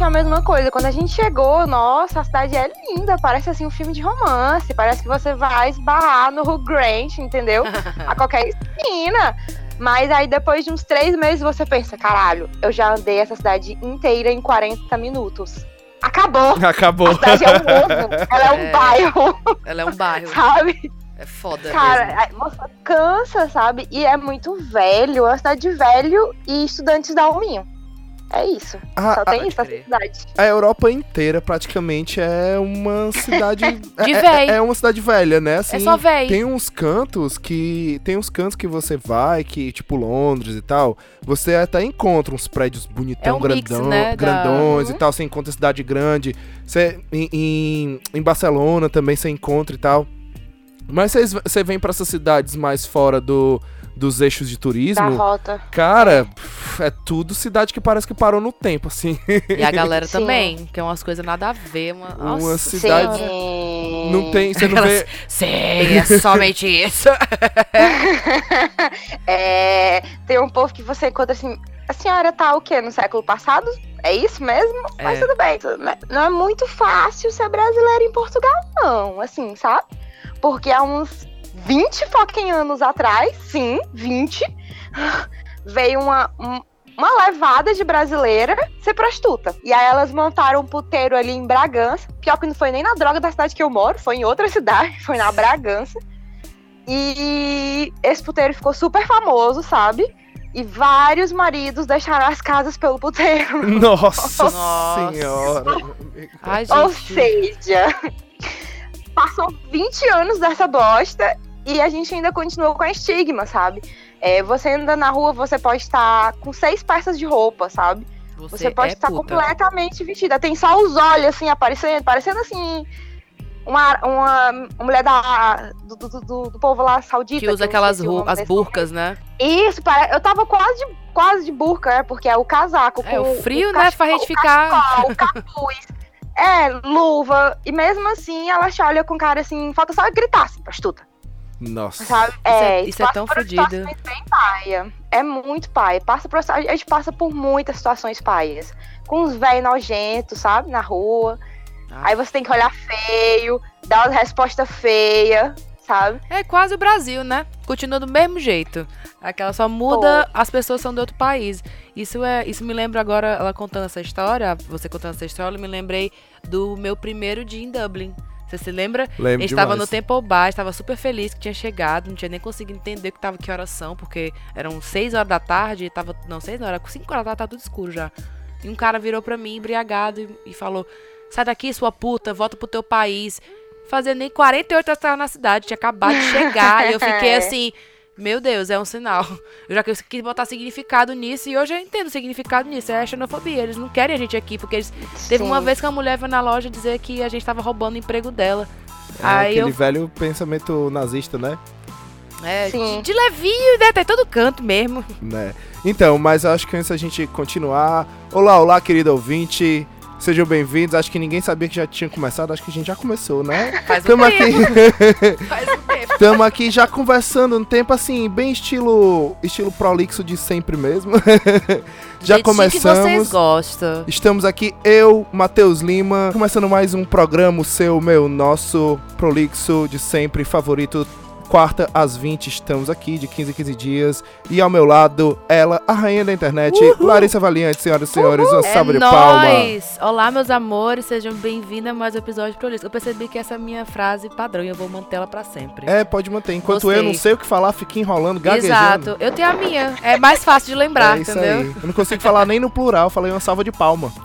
exatamente a mesma coisa. Quando a gente chegou, nossa, a cidade é linda, parece assim um filme de romance, parece que você vai esbarrar no Hugh Grant, entendeu? a qualquer esquina. Mas aí depois de uns três meses você pensa, caralho, eu já andei essa cidade inteira em 40 minutos. Acabou! Acabou. A cidade é um ovo, ela é um É. bairro, Ela é um bairro. sabe? É foda Cara, mesmo. é- cansa, sabe? E é muito velho, é uma cidade de velho e estudantes da UMinho. É isso. A, Só a- tem isso pode essa crer. cidade. a Europa inteira praticamente é uma cidade. De é, é, é uma cidade velha, né? Assim, é só véi. Tem uns cantos que. Tem uns cantos que você vai, que, tipo Londres e tal, você até encontra uns prédios bonitão, É um mix, grandão, né, da- grandões e Uhum. tal. Você encontra cidade grande. Você, em, em, em Barcelona também você encontra e tal. Mas você vem pra essas cidades mais fora do, dos eixos de Da turismo. rota. Cara, é tudo cidade que parece que parou no tempo, assim. E a galera Sim. também, que é umas coisas nada a ver. Uma, Uma nossa cidade-. Sim. Não tem, você não vê. Sim, é somente isso. É, tem um povo que você encontra assim. A senhora tá o quê? No século passado? É isso mesmo? Mas É. tudo bem. tudo bem. Não é muito fácil ser brasileiro em Portugal, não. Assim, sabe? Porque há uns 20 fucking anos atrás, sim, 20, veio uma, um- uma levada de brasileira ser prostituta. E aí elas montaram um puteiro ali em Bragança. Pior que não foi nem na droga da cidade que eu moro, foi em outra cidade, foi na Bragança. E esse puteiro ficou super famoso, sabe? E vários maridos deixaram as casas pelo puteiro. Nossa, Nossa. senhora. Ai, Ou seja, passou 20 anos dessa bosta e a gente ainda continuou com a estigma, sabe? É, você anda na rua, você pode estar com seis peças de roupa, sabe? Você, pode é estar puta. completamente vestida. Tem só os olhos, assim, aparecendo, parecendo assim. Uma, uma, uma mulher da, do, do, do- do povo lá saudita. Que usa eu aquelas o as desse burcas, né? Isso, eu tava quase de, quase de burca, é, porque é o casaco. É, com o frio, o né? Faz a gente ficar. cachecol, o capuz. É, luva. E mesmo assim, ela te olha com cara assim, falta só gritar, assim, prostituta. Nossa. Sabe? é- isso é tão fodido. É muito paia. Passa por, a gente passa por muitas situações paias. Com uns velhos nojentos, sabe? Na rua. Ah. Aí você tem que olhar feio, dar uma resposta feia, sabe? É quase o Brasil, né? Continua do mesmo jeito. Aquela só muda, as pessoas são de outro país. Isso é, isso me lembra agora, ela contando essa história, você contando essa história, eu me lembrei do meu primeiro dia em Dublin. Você se lembra? A Lembro gente tava no. Temple Bar, estava super feliz que tinha chegado, não tinha nem conseguido entender que tava que horas são, porque eram 6 horas da tarde, e tava, não, 6 não, era 5 horas da tarde, tava tudo escuro já. E um cara virou pra mim, embriagado, e, e falou, sai daqui, sua puta, volta pro teu país. Fazia nem 48 horas que tava na cidade, tinha acabado de chegar, e eu fiquei assim, meu Deus, é um sinal. Eu já quis botar significado nisso, e hoje eu entendo o significado nisso, é a xenofobia, eles não querem a gente aqui, porque eles Teve uma Sim. vez que uma mulher veio na loja dizer que a gente tava roubando o emprego dela. É Aí aquele eu. velho pensamento nazista, né? É, Sim. de, de levinho, né? Tá em todo canto mesmo. né? Então, mas eu acho que antes da gente continuar. Olá, olá, querido ouvinte. Sejam bem-vindos. Acho que ninguém sabia que já tinha começado. Acho que a gente já começou, né? Faz um Tamo tempo. aqui, Faz um tempo. tamo aqui já conversando um tempo assim, bem estilo estilo prolixo de sempre mesmo. já Jeitinho que vocês começamos. gostam. Estamos aqui, eu, Matheus Lima, começando mais um programa, o seu, meu, nosso prolixo de sempre favorito. Quarta às 20 estamos aqui, de 15 em 15 dias. E ao meu lado, ela, a rainha da internet, Larissa Valiante, senhoras e senhores, uma É salva de palma. nóis! Olá, meus amores, sejam bem-vindos a mais um episódio de Prolixo. Eu percebi que essa é a minha frase padrão e eu vou mantê-la pra sempre. É, pode manter. Enquanto Gostei. eu não sei o que falar, fica enrolando, gaguejando. Exato. Eu tenho a minha. É mais fácil de lembrar, é entendeu? aí. Eu não consigo falar nem no plural, falei uma salva de palma.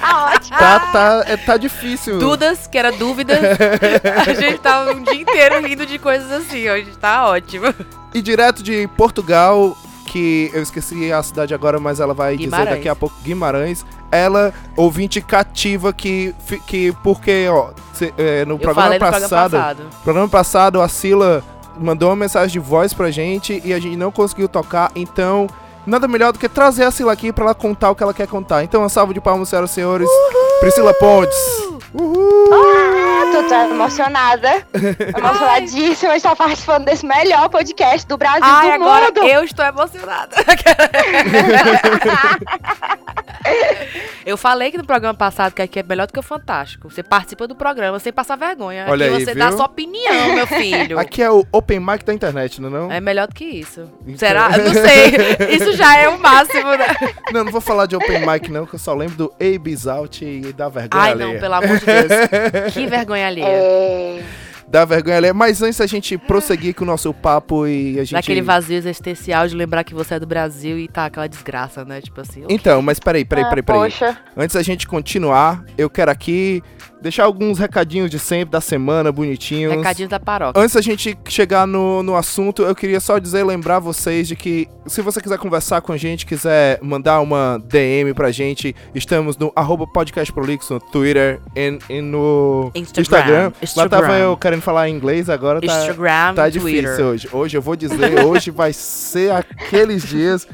Tá ótimo. Tá, é, tá difícil. Dudas, que era dúvidas. a gente tava um dia inteiro rindo de coisas assim, hoje tá ótimo. E direto de Portugal, que eu esqueci a cidade agora, mas ela vai dizer Guimarães. daqui a pouco Guimarães. Ela, ouvinte cativa, que, que porque, ó, cê- é, no Eu programa falei no passado, programa passado. programa passado, a Sila mandou uma mensagem de voz pra gente e a gente não conseguiu tocar, então. Nada melhor do que trazer a Sila aqui pra ela contar o que ela quer contar. Então, uma salva de palmas, senhoras e senhores. Priscila Pontes. Uhul! Exato, tô emocionada. Emocionadíssima de estar participando desse melhor podcast do Brasil Ai, do agora mundo. eu estou emocionada. eu falei que no programa passado que aqui é melhor do que o Fantástico. Você participa do programa sem passar vergonha. Olha aqui aí, você dá viu? sua opinião, meu filho. Aqui é o open mic da internet, não é não? É melhor do que isso. Então- Será? Eu não sei. Isso já é o máximo, né? Não, não vou falar de open mic não, que eu só lembro do Abe's Out e da vergonha Ai, alheia. não, pelo amor de Deus. Que vergonha alheia. É, Da vergonha alheia. Mas antes da gente prosseguir com o nosso papo e a gente... Daquele vazio existencial de lembrar que você é do Brasil e tá aquela desgraça, né? Tipo assim. ok. Então, mas peraí, peraí, ah, peraí, peraí. Poxa. Antes da gente continuar, eu quero aqui deixar alguns recadinhos de sempre, da semana, bonitinhos. Recadinho da paróquia. Antes da gente chegar no, no assunto, eu queria só dizer, lembrar vocês de que se você quiser conversar com a gente, quiser mandar uma DM pra gente, estamos no arroba podcast prolixo no Twitter e, e no Instagram. Instagram. Lá Instagram. tava eu querendo falar inglês, agora tá, Instagram, tá Twitter. difícil hoje. Hoje eu vou dizer, hoje vai ser aqueles dias...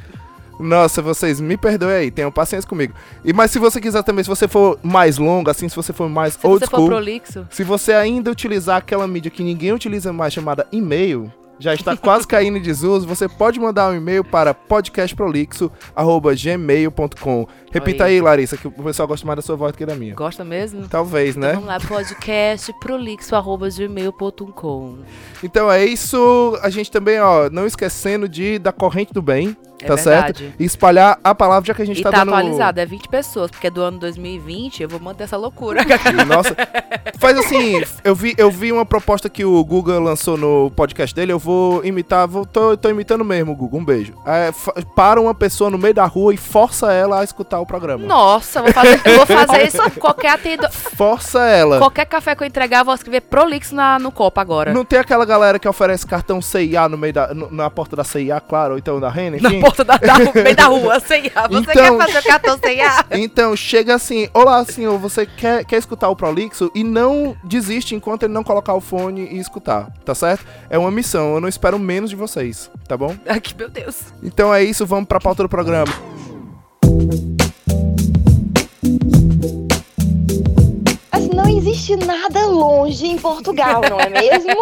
Nossa, vocês me perdoem aí, tenham paciência comigo. E mas se você quiser também, se você for mais longo, assim, se você for mais Se old você school, prolixo, se você ainda utilizar aquela mídia que ninguém utiliza mais, chamada e-mail, já está quase caindo em desuso, você pode mandar um e-mail para podcastprolixo.gmail.com. Repita aí, Larissa, que o pessoal gosta mais da sua voz do que da minha. gosta mesmo? Talvez, Então né? vamos lá, podcast prolixo.gmail.com. Então é isso. A gente também, ó, não esquecendo de da corrente do bem, É tá verdade. certo? E espalhar a palavra, já que a gente E tá, tá dando... atualizado, é 20 pessoas, porque do ano 2020 eu vou manter essa loucura. Nossa, faz assim, eu vi, eu vi uma proposta que o Google lançou no podcast dele, eu vou imitar, vou, tô, tô imitando mesmo o Google, um beijo. É, para uma pessoa no meio da rua e força ela a escutar o programa. Nossa, vou fazer, vou fazer isso. Qualquer atendedor, Força ela. qualquer café que eu entregar, eu vou escrever prolixo na, no copo agora. Não tem aquela galera que oferece cartão CIA no meio da, no- na porta da CIA, claro, ou então da Renner, Na porta da, da, no meio da rua, ar. Você Então- quer fazer o cartão ar? Então, chega assim, olá senhor, você quer, quer escutar o Prolixo e não desiste enquanto ele não colocar o fone e escutar, tá certo? É uma missão, eu não espero menos de vocês, tá bom? Ai, que meu Deus. Então é isso, vamos pra pauta do programa. Existe nada longe em Portugal, não é mesmo?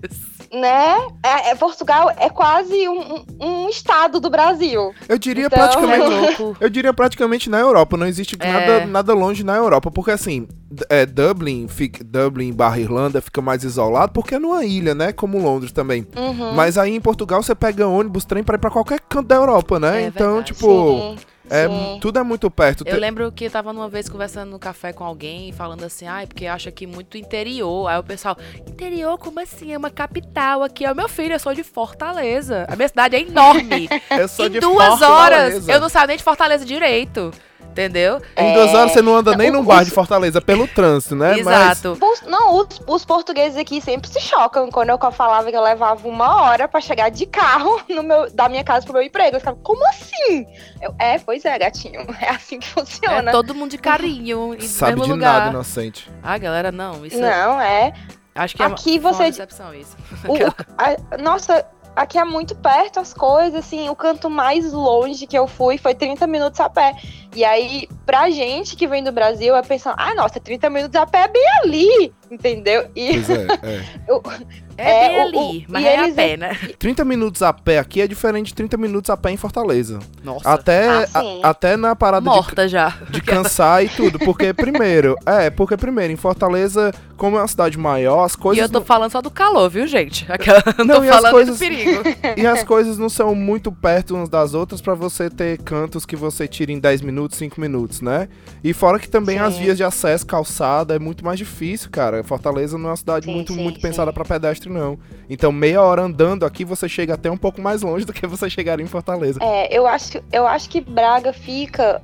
né? É, é- Portugal é quase um, um- estado do Brasil. Eu diria Então- praticamente. Louco. Eu diria praticamente na Europa, não existe É. nada, nada longe na Europa, porque assim, é, Dublin, fica, Dublin barra Irlanda fica mais isolado, porque é numa ilha, né, como Londres também. Uhum. Mas aí em Portugal você pega ônibus, trem pra ir pra qualquer canto da Europa, né? É então, verdade. tipo, Sim, é, sim. tudo é muito perto. Eu Te- lembro que eu tava uma vez conversando no café com alguém, falando assim, ai, porque acha aqui muito interior. Aí o pessoal, interior, como assim? É uma capital aqui. É o meu filho, eu sou de Fortaleza. A minha cidade é enorme. Eu sou em de duas Fortaleza. horas, eu não saio nem de Fortaleza direito. Entendeu? Em duas É. horas você não anda nem O- num os- bar de Fortaleza, pelo trânsito, né? Exato. Os- Não, os, os portugueses aqui sempre se chocam quando eu falava que eu levava uma hora pra chegar de carro no meu, da minha casa pro meu emprego. Eles ficavam, como assim? Eu, é, pois é, gatinho. É assim que funciona. É todo mundo de carinho, e Mas sabe mesmo de lugar. nada, inocente. Ah, galera, não. Isso Não, é. acho que é uma- Aqui foi uma você- decepção isso. O- a- nossa, aqui é muito perto as coisas, assim, o canto mais longe que eu fui foi 30 minutos a pé. E aí, pra gente que vem do Brasil, é pensando, ah, nossa, 30 minutos a pé é bem ali, entendeu? E é, é. É, É, bem o- ali, o- mas e é a pé, né? 30 minutos a pé aqui é diferente de 30 minutos a pé em Fortaleza. Nossa, Até, Ah, a- sim. até na parada de, morta já. de cansar e tudo. Porque, primeiro, é, porque, primeiro, em Fortaleza, como é uma cidade maior, as E coisas. eu tô não- falando só do calor, viu, gente? Aquela... Não, tô e as falando coisas- do perigo. E as coisas não são muito perto umas das outras pra você ter cantos que você tira em 10 minutos, 5 minutos, né? E fora que também as Sim. vias de acesso, calçada, é muito mais difícil, cara. Fortaleza não é uma cidade Sim, muito, sim, muito sim. pensada pra pedestre, não. Então, meia hora andando aqui, você chega até um pouco mais longe do que você chegaria em Fortaleza. É, eu acho, eu acho que Braga fica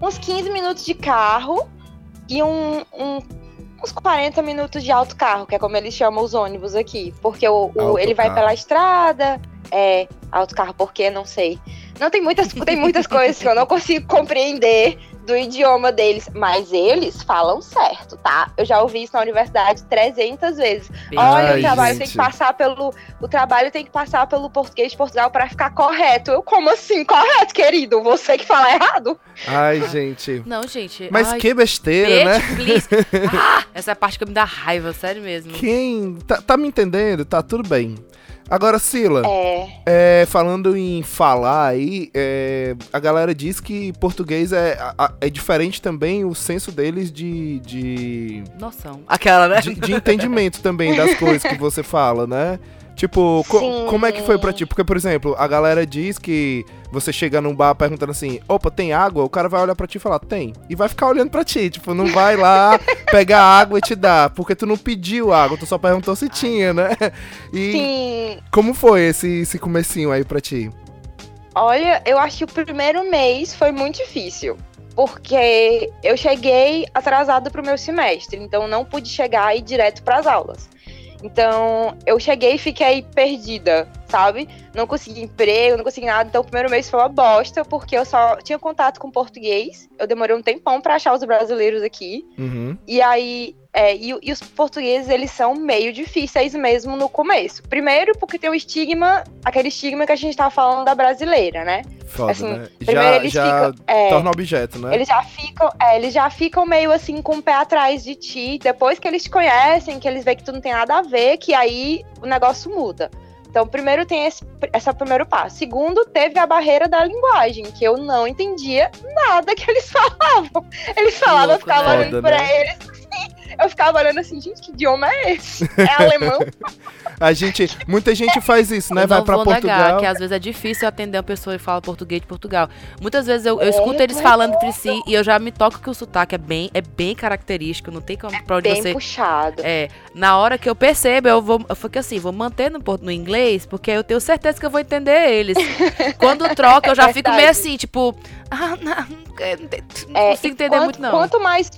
uns 15 minutos de carro e um, um- uns 40 minutos de autocarro, que é como eles chamam os ônibus aqui. Porque o, o- ele vai pela estrada, é, autocarro, por quê? Não sei. Não tem muitas, tem muitas coisas que eu não consigo compreender do idioma deles, mas eles falam certo, tá? Eu já ouvi isso na universidade 300 vezes. Olha, Ai, o trabalho gente. tem que passar pelo o trabalho tem que passar pelo português de Portugal para ficar correto. Eu como assim correto, querido? Você que fala errado? Ai, gente. Não, gente. Mas ai, que besteira, né? bitch, please. Ah, essa é a parte que me dá raiva, sério mesmo. Quem. Tá, tá me entendendo? Tá tudo bem. Agora, Sila, É, é, falando em falar aí, é, a galera diz que português é, é diferente também o senso deles de, de, Noção. Aquela, né? de, de entendimento também das coisas que você fala, né? Tipo, co- como é que foi pra ti? Porque, por exemplo, a galera diz que você chega num bar perguntando assim, opa, tem água? O cara vai olhar pra ti e falar, tem. E vai ficar olhando pra ti, tipo, não vai lá pegar água e te dar, porque tu não pediu água, tu só perguntou se tinha, né? E sim. como foi esse, esse comecinho aí pra ti? Olha, eu acho que o primeiro mês foi muito difícil. Porque eu cheguei atrasada pro meu semestre, então não pude chegar e ir direto pras aulas. Então, eu cheguei e fiquei perdida, sabe? Não consegui emprego, não consegui nada. Então, o primeiro mês foi uma bosta, porque eu só tinha contato com português. Eu demorei um tempão pra achar os brasileiros aqui. Uhum. E aí, é, e, e os portugueses, eles são meio difíceis mesmo no começo. Primeiro, porque tem o estigma, aquele estigma que a gente tava falando da brasileira, né? Foda, Assim, né? Primeiro Já, eles já ficam. é, torna objeto, né? eles já ficam, é, eles já ficam meio assim com o pé atrás de ti. Depois que eles te conhecem, que eles veem que tu não tem nada a ver, que aí o negócio muda. Então, primeiro tem esse, esse primeiro passo. Segundo, teve a barreira da linguagem, que eu não entendia nada que eles falavam. Eles falavam, eu ficava né? olhando Foda, pra né? eles. Eu ficava olhando assim, gente, que idioma é esse? É alemão? A gente, muita gente faz isso, né? Eu Vai não pra vou Portugal. negar que às vezes é difícil atender uma pessoa que fala português de Portugal. Muitas vezes eu, eu É, escuto eles falando entre si e eu já me toco que o sotaque é bem, é bem característico, não tem como pra onde Bem você. puxado. É, na hora que eu percebo, eu vou. Eu fico assim, vou manter no, no inglês, porque eu tenho certeza que eu vou entender eles. Quando troca, eu já É fico meio assim, tipo. Ah, não, é, não, não É, consigo e entender quanto, muito, não. Quanto mais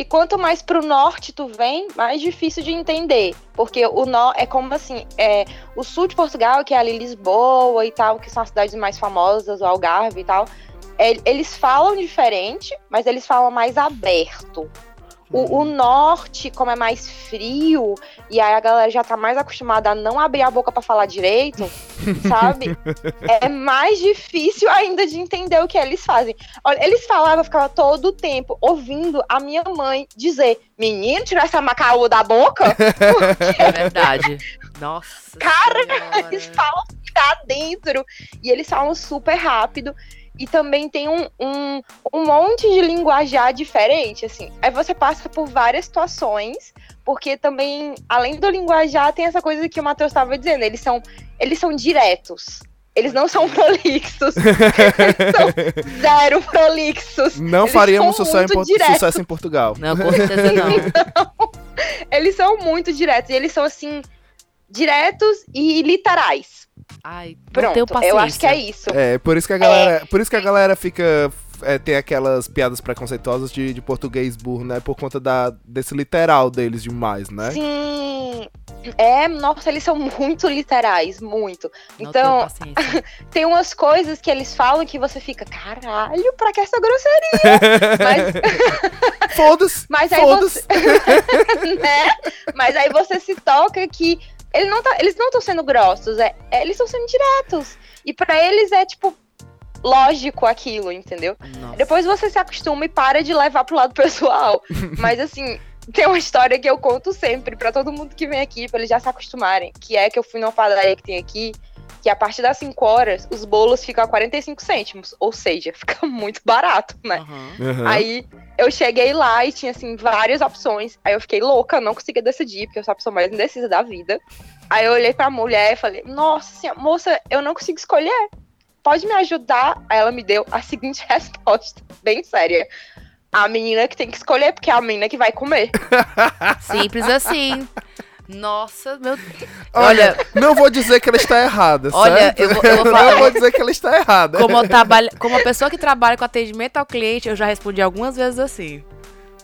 e quanto mais pro norte tu vem, mais difícil de entender, porque o nó é como assim, é o sul de Portugal, que é ali Lisboa e tal, que são as cidades mais famosas, o Algarve e tal, é- eles falam diferente, mas eles falam mais aberto. O, o norte, como é mais frio, e aí a galera já tá mais acostumada a não abrir a boca pra falar direito, sabe? É mais difícil ainda de entender o que eles fazem. Olha, eles falavam, eu ficava todo o tempo ouvindo a minha mãe dizer: Menino, tirar essa macaúba da boca. É verdade. Nossa. Cara, Senhora. Eles falam ficar dentro. E eles falam super rápido. E também tem um, um, um monte de linguajar diferente, assim. Aí você passa por várias situações, porque também, além do linguajar, tem essa coisa que o Matheus estava dizendo. Eles são, eles são diretos. Eles não são prolixos. eles são zero prolixos. Não Eles faríamos sucesso em, muito Por- diretos. sucesso em Portugal. Não, com certeza não. Eles são muito diretos. E eles são, assim, diretos e literais. Ai, Pronto, tenho paciência. eu acho que é isso. É, por isso que a galera, por isso que a galera fica é, tem aquelas piadas preconceituosas de, de português burro, né? Por conta da, desse literal deles demais, né? Sim. É, nossa, eles são muito literais, muito. Não Então, tem umas coisas que eles falam que você fica, caralho, pra que essa grosseria? Mas, Foda-se! mas aí Foda-se! você. né? Mas aí você se toca que ele não tá- eles não estão sendo grossos, é, é- eles estão sendo diretos. E pra eles é, tipo, lógico aquilo, entendeu? Nossa. Depois você se acostuma e para de levar pro lado pessoal. Mas assim, tem uma história que eu conto sempre pra todo mundo que vem aqui, pra eles já se acostumarem. Que é que eu fui numa padaria que tem aqui, que a partir das 5 horas, os bolos ficam a 45 cêntimos. Ou seja, fica muito barato, né? Aham. Aí eu cheguei lá e tinha assim várias opções. Aí eu fiquei louca, não conseguia decidir, porque eu sou a pessoa mais indecisa da vida. Aí eu olhei pra mulher e falei: Nossa senhora, moça, eu não consigo escolher. Pode me ajudar? Aí ela me deu a seguinte resposta, bem séria. A menina que tem que escolher, porque é a menina que vai comer. Simples assim. Nossa, meu Olha, não vou dizer que ela está errada, Olha, certo? eu vou- eu vou não falar- vou dizer que ela está errada. Como, trabalho, como uma pessoa que trabalha com atendimento ao cliente, eu já respondi algumas vezes assim.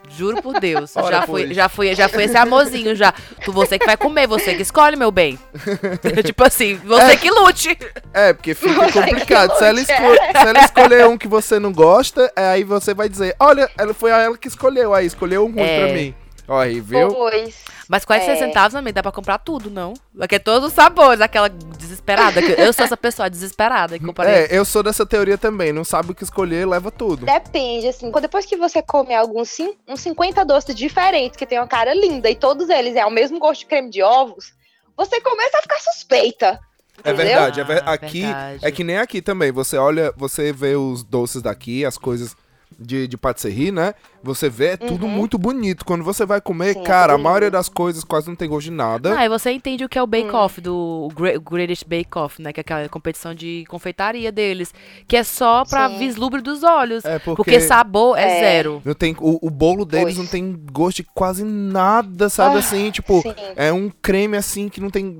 Juro por Deus. Ora, já, fui, já, fui, já fui esse amorzinho já. Tu, você que vai comer, você que escolhe, meu bem. tipo assim, você que lute. É, porque fica Você complicado. Se ela, lute, esco- se ela escolher um que você não gosta, é, aí você vai dizer, olha, ela foi a ela que escolheu, aí escolheu um ruim É. pra mim. Viu? Pois. Mas 46 É. centavos também dá pra comprar tudo, não? Aqui é todos os sabores, aquela desesperada. que Eu sou essa pessoa desesperada que compra É, eu sou dessa teoria também. Não sabe o que escolher, leva tudo. Depende, assim, quando- depois que você come alguns uns 50 doces diferentes, que tem uma cara linda, e todos eles é o mesmo gosto de creme de ovos, você começa a ficar suspeita. É verdade, é ver- Ah, aqui verdade. é que nem aqui também. Você olha, você vê os doces daqui, as coisas de, de patisserie, né? Você vê, é tudo Uhum. muito bonito. Quando você vai comer, Sim, é cara, a maioria das coisas quase não tem gosto de nada. Ah, e você entende o que é o Bake Hum. Off, do Gre- Greatest Bake Off, né? Que é aquela competição de confeitaria deles. Que é só pra Sim. vislumbre dos olhos. É porque, Porque sabor é, É. zero. não tem, o, o bolo deles Pois. não tem gosto de quase nada, sabe? Ah, assim, tipo, Sim. é um creme assim que não tem.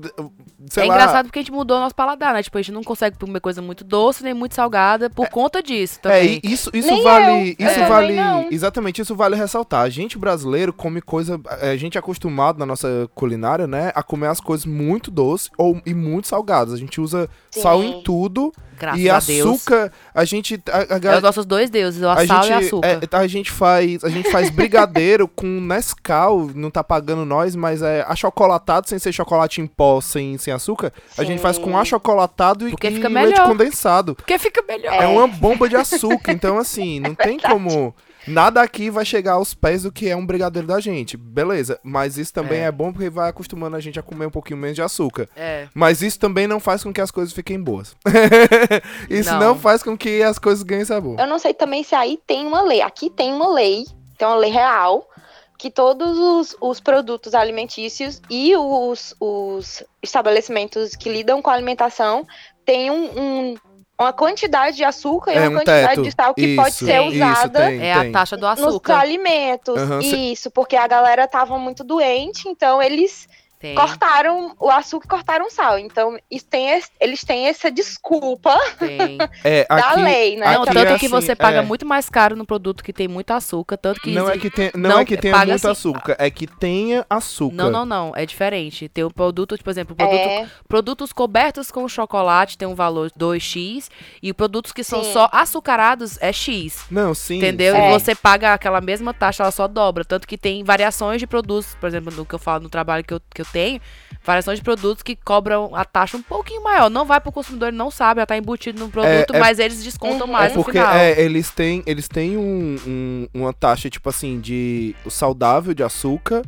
Sei é lá. engraçado porque a gente mudou o nosso paladar, né? Tipo, a gente não consegue comer coisa muito doce nem muito salgada por conta disso É, também. e isso, isso Nem vale. Eu, eu isso também vale. não. Exatamente, isso vale ressaltar. A gente brasileiro come coisa. A gente é acostumado na nossa culinária, né? A comer as coisas muito doces ou, e muito salgadas. A gente usa Sim. sal em tudo. Graças e a Deus. açúcar, a gente. A, a, É os nossos dois deuses, o a sal gente, e açúcar. é, a gente faz a gente faz brigadeiro com Nescau, não tá pagando nós, mas é achocolatado sem ser chocolate em pó, sem, sem açúcar. A gente faz com Sim. achocolatado e, Porque e fica leite condensado. Porque fica melhor. É uma bomba de açúcar, então assim, não tem como. Nada aqui vai chegar aos pés do que é um brigadeiro da gente. Beleza, mas isso também É. é, bom porque vai acostumando a gente a comer um pouquinho menos de açúcar. É. Mas isso também não faz com que as coisas fiquem boas. isso não. Não. faz com que as coisas ganhem sabor. Eu não sei também se aí tem uma lei. Aqui tem uma lei, tem uma lei real, que todos os, os produtos alimentícios e os, os estabelecimentos que lidam com a alimentação têm um, um- uma quantidade de açúcar e É, uma um quantidade teto. de sal que pode Isso, ser Tem. isso, usada tem, É a taxa do nos açúcar. alimentos. Aham, cê- Isso, porque a galera tava muito doente, então eles Tem. cortaram o açúcar e cortaram o sal. Então, isso tem esse- eles têm essa desculpa. É, da aqui, lei, né? Não, tanto é que assim, você paga é. muito mais caro no produto que tem muito açúcar, tanto que não é exi- que, tem, não não, é que tenha muito assim- açúcar, é que tenha açúcar. Não, não, não, é diferente. Tem o produto, por exemplo, produto, É, produtos cobertos com chocolate tem um valor 2x e produtos que são Sim. só açucarados é X. Não, sim. Entendeu? sim. E É. você paga aquela mesma taxa, ela só dobra. Tanto que tem variações de produtos, por exemplo, no que eu falo no trabalho que eu, que eu tenho, variações de produtos que cobram a taxa um pouquinho maior. Não vai pro consumidor, ele não sabe, ela tá embutido no produto, é- mas eles descontam Uhum. mais É no porque final. é, eles têm, eles têm um, um- uma taxa, tipo assim, de saudável de açúcar.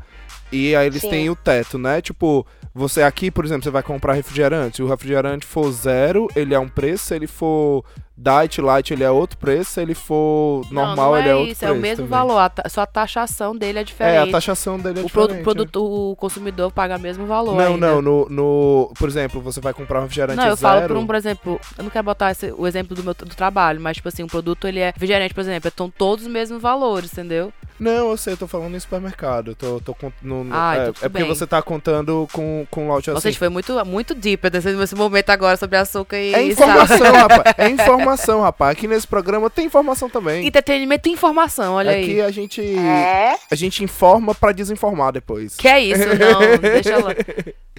E aí eles Sim. têm o teto, né? Tipo, você aqui, por exemplo, você vai comprar refrigerante. Se o refrigerante for zero, ele é um preço. Se ele for diet, light, ele é outro preço. Se ele for Não, normal, não é ele é outro isso, preço. é o mesmo também. valor, a só a taxação dele é É, diferente. a taxação dele é o, diferente. produto, o consumidor paga o mesmo valor. Não, ainda. não, no, no. Por exemplo, você vai comprar um refrigerante Não, eu zero. falo por um, por exemplo, eu não quero botar esse- o exemplo do meu do trabalho, mas tipo assim, um produto ele é refrigerante, por exemplo, estão todos os mesmos valores, entendeu? Não, eu sei, eu tô falando em supermercado. Eu tô, tô no, no- Ah, é, então é porque você tá contando com, com lote Nossa, assim. gente, foi muito, muito deep nesse, nesse momento agora sobre açúcar e É informação, rapaz. É informação, rapaz. Aqui nesse programa tem informação também. Entretenimento e informação, olha Aqui aí. a gente é. a gente informa pra desinformar depois. Que é isso, não, deixa lá.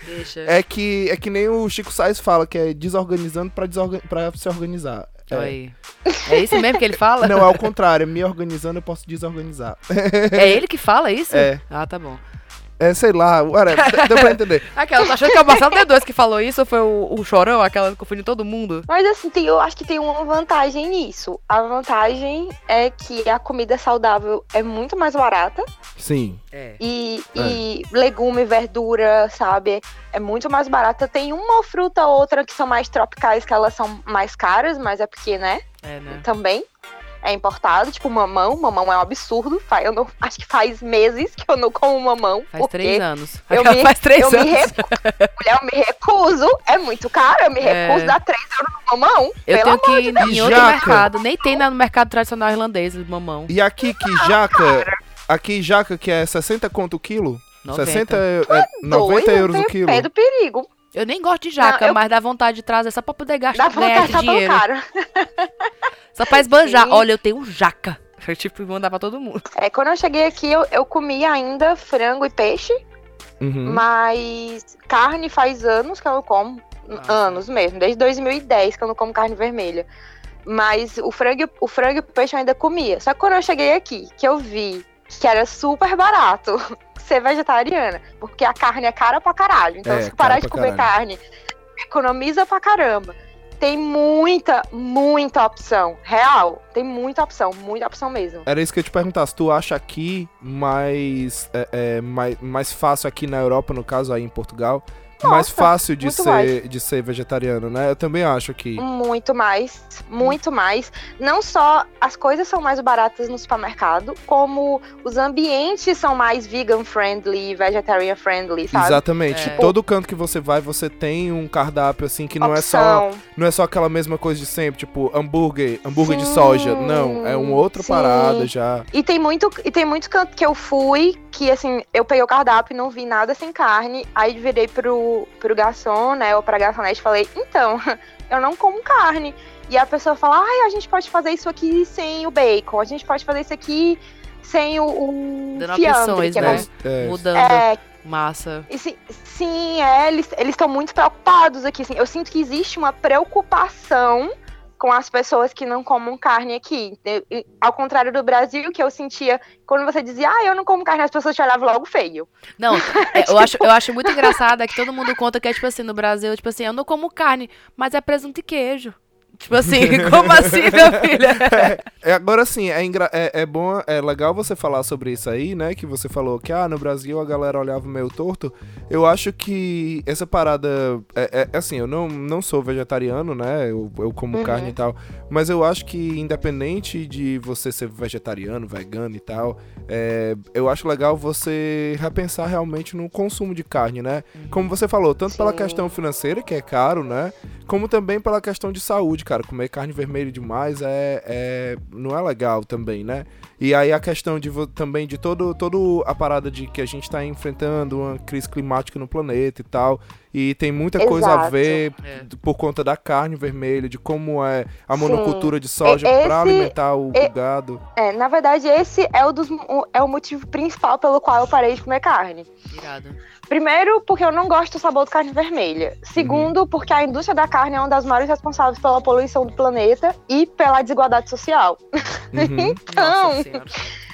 Deixa. É que é que nem o Chico Sainz fala que é desorganizando pra, desorga pra se organizar. Olha É. aí. É isso mesmo que ele fala? Não, é o contrário. Me organizando eu posso desorganizar. É ele que fala isso? É. Ah, tá bom. É, sei lá. Ué, deu pra entender. Aquela, tá achando que é o Marcelo D2 que falou isso ou foi o, o Chorão, aquela que confundiu todo mundo? Mas assim, tem, eu acho que tem uma vantagem nisso. A vantagem é que a comida saudável é muito mais barata. Sim. É. E, e legume, verdura, sabe? É muito mais barata. Tem uma fruta ou outra que são mais tropicais, que elas são mais caras, mas é porque, né? É, né? Também é importado. Tipo, mamão. Mamão é um absurdo. Eu não, acho que faz meses que eu não como mamão. Faz três anos. eu me- faz três eu me anos. recu- Mulher, eu me recuso. É muito caro. Eu me É. recuso a dar 3 euros no mamão. Eu Pelo tenho que ir de em outro jaca? mercado. Nem tem no mercado tradicional irlandês, mamão. E aqui que jaca, aqui jaca que é 60 conto o quilo? 90. 60 é, 90 Doido, euros tem o quilo. Pé do perigo. Eu nem gosto de jaca, Não, eu- mas dá vontade de trazer só pra poder gastar Dá ganhar de tão dinheiro. caro. Só pra esbanjar. Sim. Olha, eu tenho jaca. tipo, mandar pra todo mundo. É, quando eu cheguei aqui, eu, eu comia ainda frango e peixe, Uhum. mas carne faz anos que eu não como. Ah, anos mesmo, desde 2010 que eu não como carne vermelha. Mas o frango, e- o frango e o peixe eu ainda comia. Só que quando eu cheguei aqui, que eu vi que era super barato ser vegetariana, porque a carne é cara pra caralho. Então, É, se parar de comer carne, economiza pra caramba. Tem muita, muita opção. Real. Tem muita opção, muita opção mesmo. Era isso que eu te perguntar, se tu acha aqui mais, é, é, mais, mais fácil aqui na Europa, no caso aí em Portugal, mais Nossa, fácil de ser, mais. de ser vegetariano, né? Eu também acho que. Muito mais, muito mais. Não só as coisas são mais baratas no supermercado, como os ambientes são mais vegan friendly, vegetarian friendly, sabe? Exatamente. É. Todo canto que você vai, você tem um cardápio assim que não é só Opção. não é só aquela mesma coisa de sempre, tipo hambúrguer, hambúrguer de Sim, soja. Não, é uma outra sim. parada já. E tem muito, e tem muito canto que eu fui que assim, eu peguei o cardápio e não vi nada sem carne, aí virei pro, pro garçom, né, ou pra garçonete falei, então, eu não como carne. E a pessoa fala, ai, a gente pode fazer isso aqui sem o bacon, a gente pode fazer isso aqui sem o, o Dando fiambre, opções, que é né? bom. É, Mudando É, massa. E sim, sim, é, eles estão muito preocupados aqui. Assim, eu sinto que existe uma preocupação com as pessoas que não comem carne aqui. Ao contrário do Brasil, que eu sentia, quando você dizia, ah, eu não como carne, as pessoas te olhavam logo feio. Não, é, eu, acho, eu acho muito engraçado é que todo mundo conta que é tipo assim, no Brasil, tipo assim, eu não como carne, mas é presunto e queijo. Tipo assim, como assim, minha filha? É, agora sim, é, é, é bom, é legal você falar sobre isso aí, né? Que você falou que ah, no Brasil a galera olhava meio torto. Eu acho que essa parada. É, é- assim, eu não, não sou vegetariano, né? Eu, eu como Uhum. carne e tal. Mas eu acho que, independente de você ser vegetariano, vegano e tal, é, eu acho legal você repensar realmente no consumo de carne, né? Como você falou, tanto pela Sim. questão financeira, que é caro, né? Como também pela questão de saúde, cara. Comer carne vermelha demais é, é não é legal também, né? E aí a questão de também de todo, todo a parada de que a gente tá enfrentando uma crise climática no planeta e tal. E tem muita coisa a Exato. ver É. por conta da carne vermelha, de como é a Sim. monocultura de soja pra esse- alimentar o, e- o gado. É, na verdade, esse é o, dos, o- é o motivo principal pelo qual eu parei de comer carne. Irado. Primeiro, porque eu não gosto do sabor de carne vermelha. Segundo, porque a indústria da carne é uma das maiores responsáveis pela poluição do planeta e pela desigualdade social. Uhum. Então.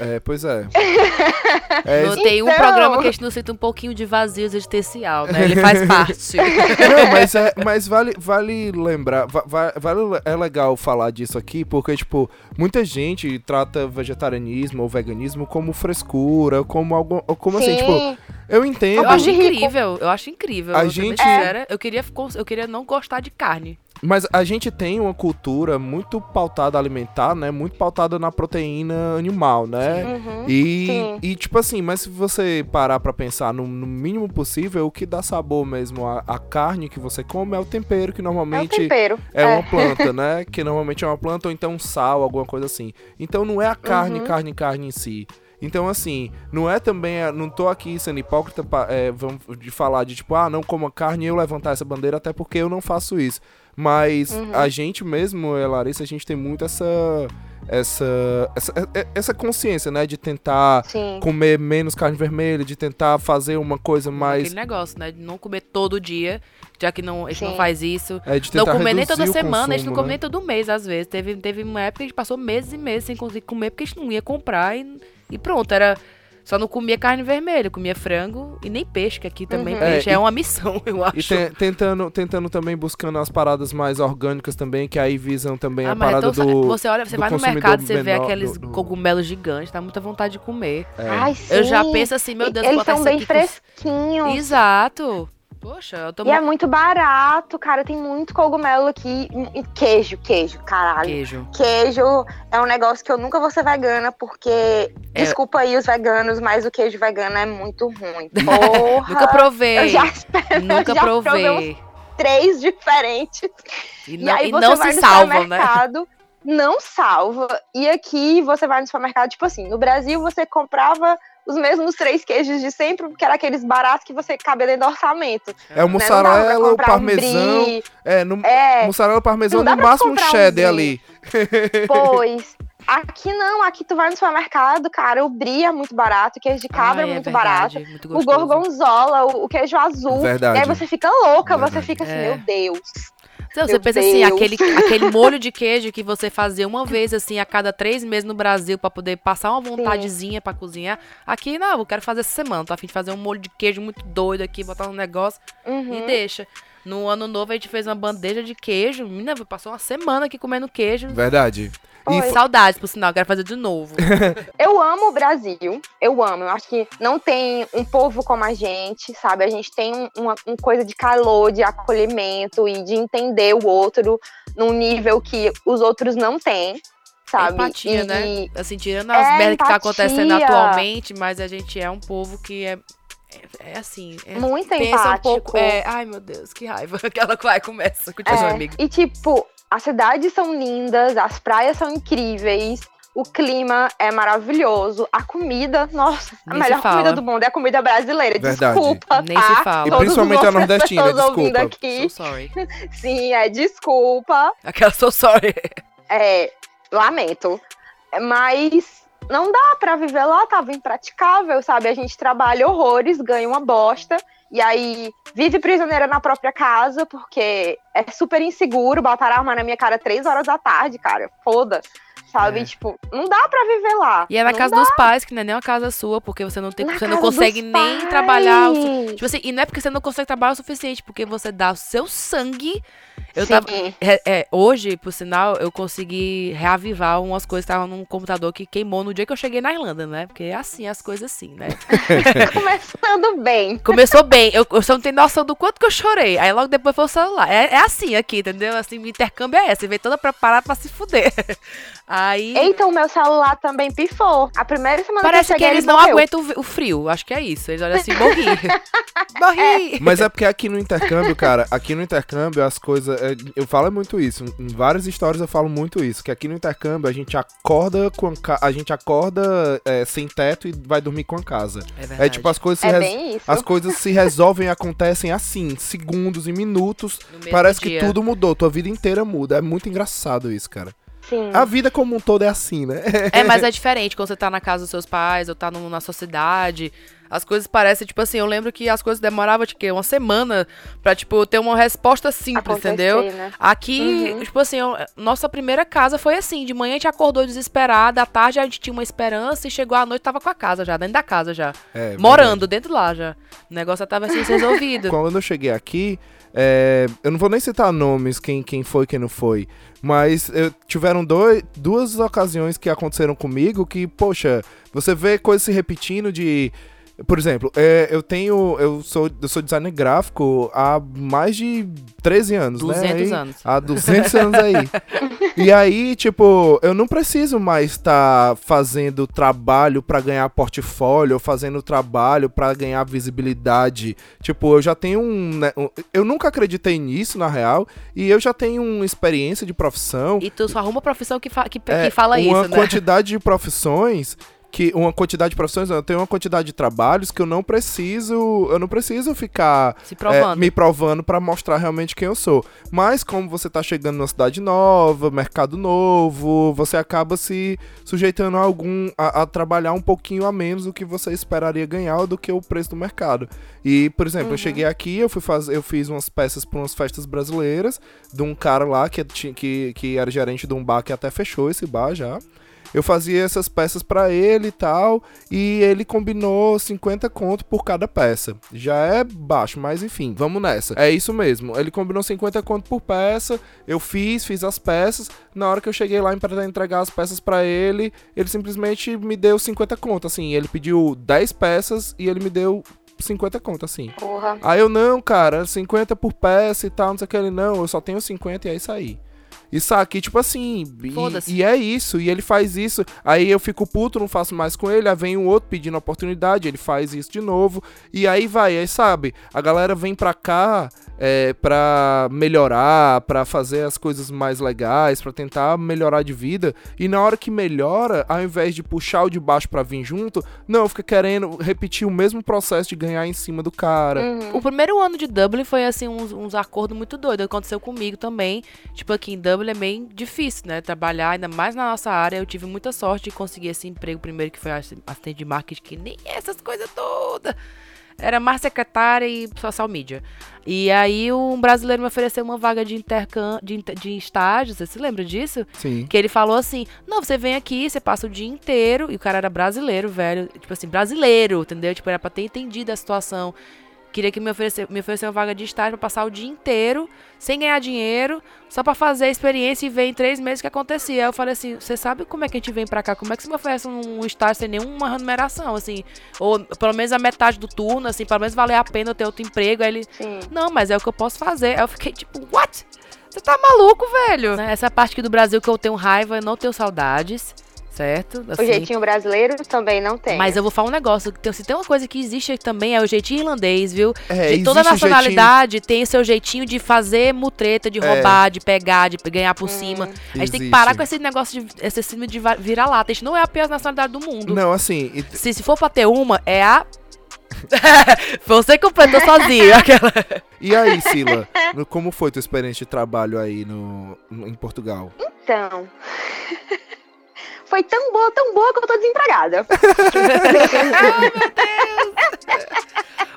É, pois é. é Não tem um Então. programa que a gente não sinta um pouquinho de vazio existencial, né? Ele faz parte. Não, mas, é, mas vale, vale lembrar, va- va- vale, é legal falar disso aqui, porque, tipo, muita gente trata vegetarianismo ou veganismo como frescura, como algo, como assim, tipo, sim, eu entendo, Eu acho de rico. incrível, eu acho incrível. A eu, gente- sincera, eu, queria, eu queria não gostar de carne. mas a gente tem uma cultura muito pautada alimentar, né, muito pautada na proteína animal, né, uhum. E, Sim. e, tipo assim, mas se você parar pra pensar no, no mínimo possível, o que dá sabor mesmo à, à carne que você come é o tempero, que é normalmente tempero. é uma planta, né? Que normalmente é uma planta ou então um sal, alguma coisa assim. Então não é a carne, Uhum. carne, carne em si. Então, assim, não é também. Não tô aqui sendo hipócrita é, de falar de tipo, ah, não coma carne e eu levantar essa bandeira, até porque eu não faço isso. Mas Uhum. a gente mesmo, Larissa, a gente tem muito essa. Essa, essa, é- essa consciência, né? De tentar Sim. comer menos carne vermelha, de tentar fazer uma coisa mais. Aquele negócio, né? De não comer todo dia, já que não, a gente não Sim. faz isso. É, de Não tentar comer nem toda semana, a gente não consumo, come né? nem todo mês, às vezes. Teve, teve uma época que a gente passou meses e meses sem conseguir comer, porque a gente não ia comprar e, e pronto, era. Só não comia carne vermelha, comia frango e nem peixe, que aqui também Uhum. peixe É, é, uma missão, eu acho. E te- tentando, tentando também buscando as paradas mais orgânicas também, que aí visam também Ah, a mas parada então, do. você olha, você vai no mercado, você vê menor, aqueles do- do- cogumelos gigantes, dá muita vontade de comer. É. Ai, sim. Eu já penso assim, meu Deus, Eles são isso bem aqui com- fresquinhos. Exato. Poxa, eu tô E é muito barato, cara. Tem muito cogumelo aqui. E queijo, queijo, caralho. queijo. Queijo é um negócio que eu nunca vou ser vegana, porque. É. Desculpa aí os veganos, mas o queijo vegano é muito ruim. Porra! Nunca provei. Eu já Nunca já provei provei. três diferentes. E E, não, aí e você não vai se no salvam, né? não salva. E aqui você vai no supermercado, tipo assim, no Brasil você comprava os mesmos três queijos de sempre, porque era aqueles baratos que você cabia dentro do orçamento. É o né? Mussarela, o comprar um parmesão. brie. É, no, É, mussarela, parmesão, no máximo um um cheddar brie. ali. pois. Aqui não, aqui tu vai no supermercado, cara, o brie é muito barato, o queijo de cabra Ai, é muito verdade, barato. muito O gorgonzola, o, o queijo azul. Verdade. E aí você fica louca, você Verdade. fica assim, É. meu Deus. Então, você pensa assim, aquele, aquele molho de queijo que você fazia uma vez, assim, a cada três meses no Brasil pra poder passar uma vontadezinha pra cozinhar. Aqui, não, eu quero fazer essa semana. Tô a fim de fazer um molho de queijo muito doido aqui, botar um negócio Uhum. e deixa. No ano novo a gente fez uma bandeja de queijo. Menina, passou uma semana aqui comendo queijo. Verdade. E Saudades, por sinal, quero fazer de novo. Eu amo o Brasil, eu amo. Eu acho que não tem um povo como a gente, sabe? A gente tem um- uma, uma coisa de calor, de acolhimento e de entender o outro num nível que os outros não têm, sabe? Empatia, e, né? e- Assim, tirando as É, merdas que tá acontecendo atualmente, mas a gente é um povo que é. É, é assim. É, muito pensa empático. um pouco. É, ai, meu Deus, que raiva. Aquela que vai, começa. Continua, É, amigo. E tipo, as cidades são lindas, as praias são incríveis. O clima é maravilhoso. A comida, nossa, a Nem se melhor fala. comida do mundo é a comida brasileira. Verdade. Desculpa, Nem tá? se fala. E Todos principalmente os a nordestina, desculpa. aqui. So sorry. Sim, é desculpa. Aquela so sorry. É, lamento. Mas não dá pra viver lá, tava impraticável, sabe? A gente trabalha horrores, ganha uma bosta. E aí vive prisioneira na própria casa, porque é super inseguro, botaram arma na minha cara três horas da tarde, cara. Foda. Sabe? É. Tipo, não dá pra viver lá. E é na Não casa dá. dos pais, que não é nem uma casa sua, porque você não tem, Na você não consegue nem pais. trabalhar o Tipo assim, e não é porque você não consegue trabalhar o suficiente, porque você dá o seu sangue. Eu Sim. tava. é, é, hoje, por sinal, eu consegui reavivar umas coisas que estavam num computador que queimou no dia que eu cheguei na Irlanda, né? Porque é assim, as coisas assim, né? Começando bem. Começou bem, eu, eu só não tenho noção do quanto que eu chorei. Aí logo depois foi o celular. É, é assim aqui, entendeu? Assim, o intercâmbio é esse. Você vem toda preparada pra se fuder. Aí. Eita, o meu celular também pifou. A primeira semana Parece que eu que cheguei, eles ele não morreu. aguentam o frio. Acho que é isso. Eles olham assim, morri. morri. Mas é porque aqui no intercâmbio, cara, aqui no intercâmbio as coisas. é, Eu falo muito isso. Em várias histórias eu falo muito isso. Que aqui no intercâmbio a gente acorda com a, a gente acorda é, sem teto e vai dormir com a casa. É É verdade. tipo, as coisas se É res- bem isso. As coisas se resolvem e acontecem assim, segundos e minutos. No mesmo Parece dia. que tudo mudou, tua vida inteira muda. É muito engraçado isso, cara. Sim. A vida como um todo é assim, né? É, mas é diferente quando você tá na casa dos seus pais ou tá no- na sua cidade. As coisas parecem, tipo assim, eu lembro que as coisas demoravam, tipo, quê? uma semana pra, tipo, ter uma resposta simples, Acontecer, entendeu? né? Aqui, Uhum. tipo assim, eu- nossa primeira casa foi assim, de manhã a gente acordou desesperada, à tarde a gente tinha uma esperança e chegou à noite tava com a casa já, dentro da casa já. É, morando dentro lá já. O negócio já tava assim resolvido. Quando eu cheguei aqui, é, eu não vou nem citar nomes, quem, quem foi quem não foi, mas eu- tiveram dois, duas ocasiões que aconteceram comigo que, poxa, você vê coisas se repetindo de. Por exemplo, é, eu tenho. Eu sou, eu sou designer gráfico há mais de 13 anos, né? 200 Aí- anos. Há 200 anos aí. E aí, tipo, eu não preciso mais estar fazendo trabalho pra ganhar portfólio, ou fazendo trabalho pra ganhar visibilidade. Tipo, eu já tenho um, né, um- Eu nunca acreditei nisso, na real, e eu já tenho uma experiência de profissão. E tu só arruma profissão que, fa- que, É, que fala uma isso, né? quantidade de profissões que uma quantidade de profissões, não, eu tenho uma quantidade de trabalhos que eu não preciso, eu não preciso ficar Se provando. é, me provando pra mostrar realmente quem eu sou. Mas como você tá chegando numa cidade nova, mercado novo, você acaba se sujeitando a algum a, a trabalhar um pouquinho a menos do que você esperaria ganhar do que o preço do mercado. E, por exemplo, eu cheguei aqui, eu fui fazer, eu fiz umas peças para umas festas brasileiras de um cara lá que, que, que era gerente de um bar que até fechou esse bar já. Eu fazia essas peças pra ele e tal, e ele combinou 50 conto por cada peça. Já é baixo, mas enfim, vamos nessa. É isso mesmo. Ele combinou 50 conto por peça, eu fiz, fiz as peças. Na hora que eu cheguei lá para entregar as peças pra ele, ele simplesmente me deu 50 conto, assim. Ele pediu 10 peças e ele me deu 50 conto, assim. Porra. Aí eu, não, cara, 50 por peça e tal, não sei o que. Ele, não, eu só tenho 50 e é isso aí. E saque, tipo assim, e, e é isso, e ele faz isso, aí eu fico puto, não faço mais com ele, aí vem um outro pedindo oportunidade, ele faz isso de novo, e aí vai, aí sabe, a galera vem pra cá é, para melhorar, para fazer as coisas mais legais, para tentar melhorar de vida. E na hora que melhora, ao invés de puxar o de baixo para vir junto, não, fica querendo repetir o mesmo processo de ganhar em cima do cara. O primeiro ano de Dublin foi assim uns, uns acordos muito doidos. Aconteceu comigo também. Tipo, aqui em Dublin é bem difícil, né? Trabalhar, ainda mais na nossa área. Eu tive muita sorte de conseguir esse emprego primeiro, que foi assi- assistente de marketing, que nem essas coisas todas. Era mais secretária e social media. E aí um brasileiro me ofereceu uma vaga de intercâmbio, de, de estágio, você se lembra disso? Sim. Que ele falou assim: não, você vem aqui, você passa o dia inteiro. E o cara era brasileiro, velho. Tipo assim, brasileiro, entendeu? Tipo, era pra ter entendido a situação. Queria que me oferecesse, me oferecesse uma vaga de estágio pra passar o dia inteiro, sem ganhar dinheiro, só pra fazer a experiência e ver em três meses o que acontecia. Aí eu falei assim: você sabe como é que a gente vem pra cá? Como é que você me oferece um estágio sem nenhuma remuneração, assim? Ou pelo menos a metade do turno, assim, pelo menos valer a pena eu ter outro emprego. Aí ele, Sim. não, mas é o que eu posso fazer. Aí eu fiquei tipo, what? Você tá maluco, velho? Essa parte aqui do Brasil que eu tenho raiva, eu não tenho saudades, certo? O Assim, jeitinho brasileiro também não tem. mas eu vou falar um negócio. tem- Se tem uma coisa que existe também é o jeitinho irlandês, viu? É, de toda existe o nacionalidade tem o seu jeitinho de fazer mutreta, de É. roubar, de pegar, de ganhar por cima. A gente tem que Existe. parar com esse negócio de esse síndrome de va- vira-lata. A gente não é a pior nacionalidade do mundo. Não, assim, e- Se, se for pra ter uma, é a. Você completou sozinho. Aquela... e aí, Sila, como foi tua experiência de trabalho aí no, no- em Portugal? Então. Foi tão boa, tão boa que eu tô desempregada.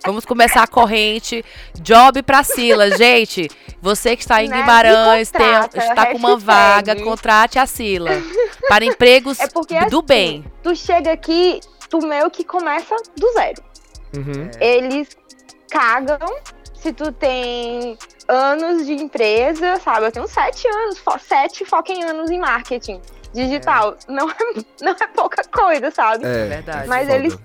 Vamos começar a corrente. Job pra Sila, gente. Você que está em Né? Guimarães, tem- contrata, está com uma vaga, contrate a Sila. Para empregos É porque do assim, bem. Tu chega aqui, tu meio que começa do zero. Uhum. Eles cagam se tu tem anos de empresa, sabe? Eu tenho sete anos, sete foquem anos em marketing digital. Não, é, não é pouca coisa, sabe? É, verdade. Mas foda. eles-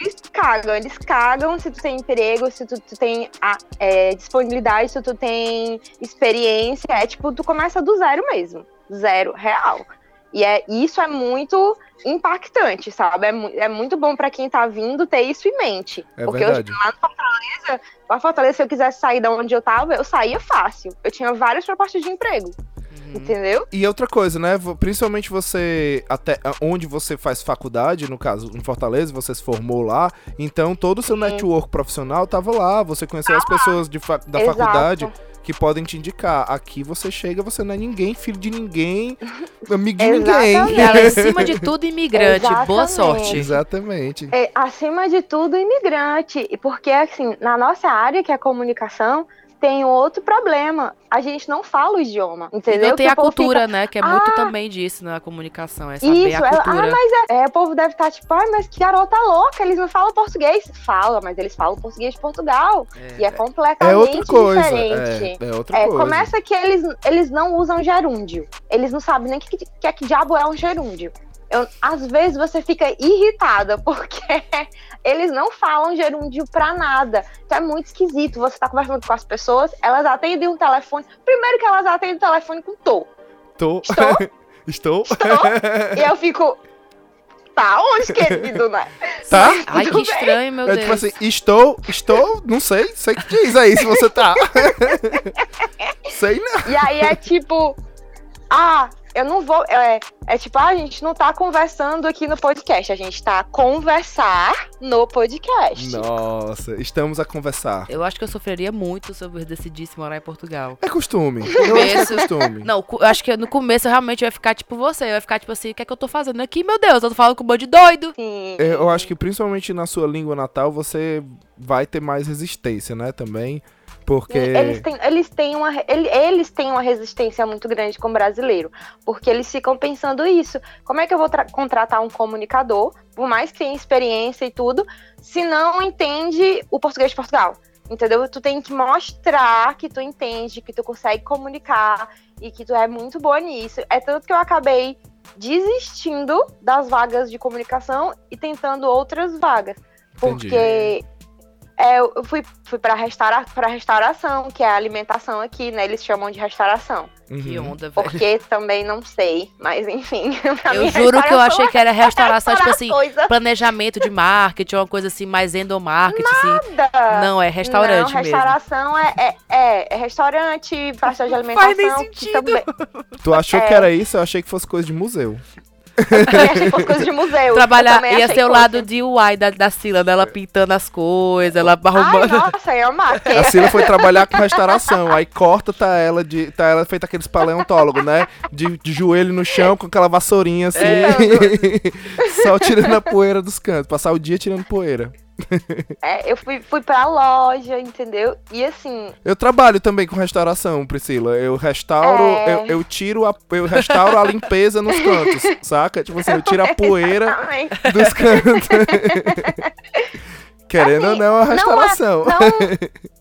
Eles cagam, eles cagam se tu tem emprego, se tu, tu tem a, é, disponibilidade, se tu tem experiência. É tipo, tu começa do zero mesmo. Zero, real. E é, isso é muito impactante, sabe? É, é muito bom pra quem tá vindo ter isso em mente. É Porque verdade. eu lá no Fortaleza, lá Fortaleza, se eu quisesse sair da onde eu tava, eu saía fácil. Eu tinha várias propostas de emprego. Entendeu? E outra coisa, né? Principalmente você, até onde você faz faculdade, no caso, em Fortaleza, você se formou lá, então todo o seu Sim. network profissional tava lá, você conheceu as pessoas de fa- da Exato. faculdade que podem te indicar. Aqui você chega, você não é ninguém, filho de ninguém, amigo de ninguém. Ela é, acima de tudo, imigrante. Boa sorte. Exatamente. É, acima de tudo, imigrante. E porque, assim, na nossa área, que é a comunicação, tem outro problema. A gente não fala o idioma, E entendeu? não tem Que a povo fica, cultura, né? Que é muito "Ah, também disso na comunicação. É saber Isso, a cultura. ah, mas é, é, o povo deve estar tipo, ai, mas que garota louca, eles não falam português. Fala, mas eles falam português de Portugal. E é completamente É outra coisa. diferente. É, é outra É, coisa. começa que eles, eles não usam gerúndio. Eles não sabem nem o que, que, que diabo é um gerúndio. Eu, às vezes você fica irritada porque eles não falam gerúndio pra nada. Então é muito esquisito. Você tá conversando com as pessoas, elas atendem um telefone. Primeiro que elas atendem o telefone com tô. Tô. Estou, Estou. estou. e eu fico. Tá onde, querido, né? Tá? Ai, que bem. estranho, meu É Deus. tipo assim, estou, estou, não sei, sei que diz aí se você tá. sei não. E aí é tipo, ah, eu não vou. É, é tipo, ah, a gente não tá conversando aqui no podcast, a gente tá a conversar no podcast. Nossa, estamos a conversar. Eu acho que eu sofreria muito se eu decidisse morar em Portugal. É costume. Eu acho que é Começo. costume. Não, eu acho que no começo eu realmente ia ficar tipo você. Eu ia ficar tipo assim, o que é que eu tô fazendo aqui? Meu Deus, eu tô falando com um de doido. Sim. É, Eu acho que principalmente na sua língua natal você vai ter mais resistência, né, também. Porque. Eles têm, eles, têm uma, ele- eles têm uma resistência muito grande com o brasileiro, porque eles ficam pensando isso. Como é que eu vou tra- contratar um comunicador, por mais que tenha experiência e tudo, se não entende o português de Portugal? Entendeu? Tu tem que mostrar que tu entende, que tu consegue comunicar e que tu é muito boa nisso. É tanto que eu acabei desistindo das vagas de comunicação e tentando outras vagas. Entendi. É, eu fui, fui pra, restaura, pra restauração, que é a alimentação aqui, né? Eles chamam de restauração. Que Uhum. onda, velho. Porque também não sei, mas enfim. Eu mim, juro que eu achei que era é restauração, tipo assim, coisa planejamento de marketing, uma coisa assim, mais endomarketing, assim. nada. Não, é restaurante não, mesmo. restauração é, é, é, é restaurante, praça de alimentação. Faz nem que sentido. também- Tu achou É. que era isso? Eu achei que fosse coisa de museu. Eu também achei que fosse coisa de museu. Eu Trabalhar, ia ser o lado de UI da, da Sila, dela pintando as coisas, ela Ai, arrumando. nossa, eu amar. A Cila foi trabalhar com restauração, aí corta tá ela de. Tá ela feita aqueles paleontólogos, né? De, de joelho no chão com aquela vassourinha assim. Só tirando a poeira dos cantos. Passar o dia tirando poeira. É, eu fui, fui pra loja, entendeu? E assim, Eu trabalho também com restauração, Priscila. Eu restauro, É. eu, eu tiro a. Eu restauro a limpeza nos cantos, saca? Tipo assim, eu tiro a poeira exatamente. dos cantos. Querendo ou Assim, não, é não é- restauração.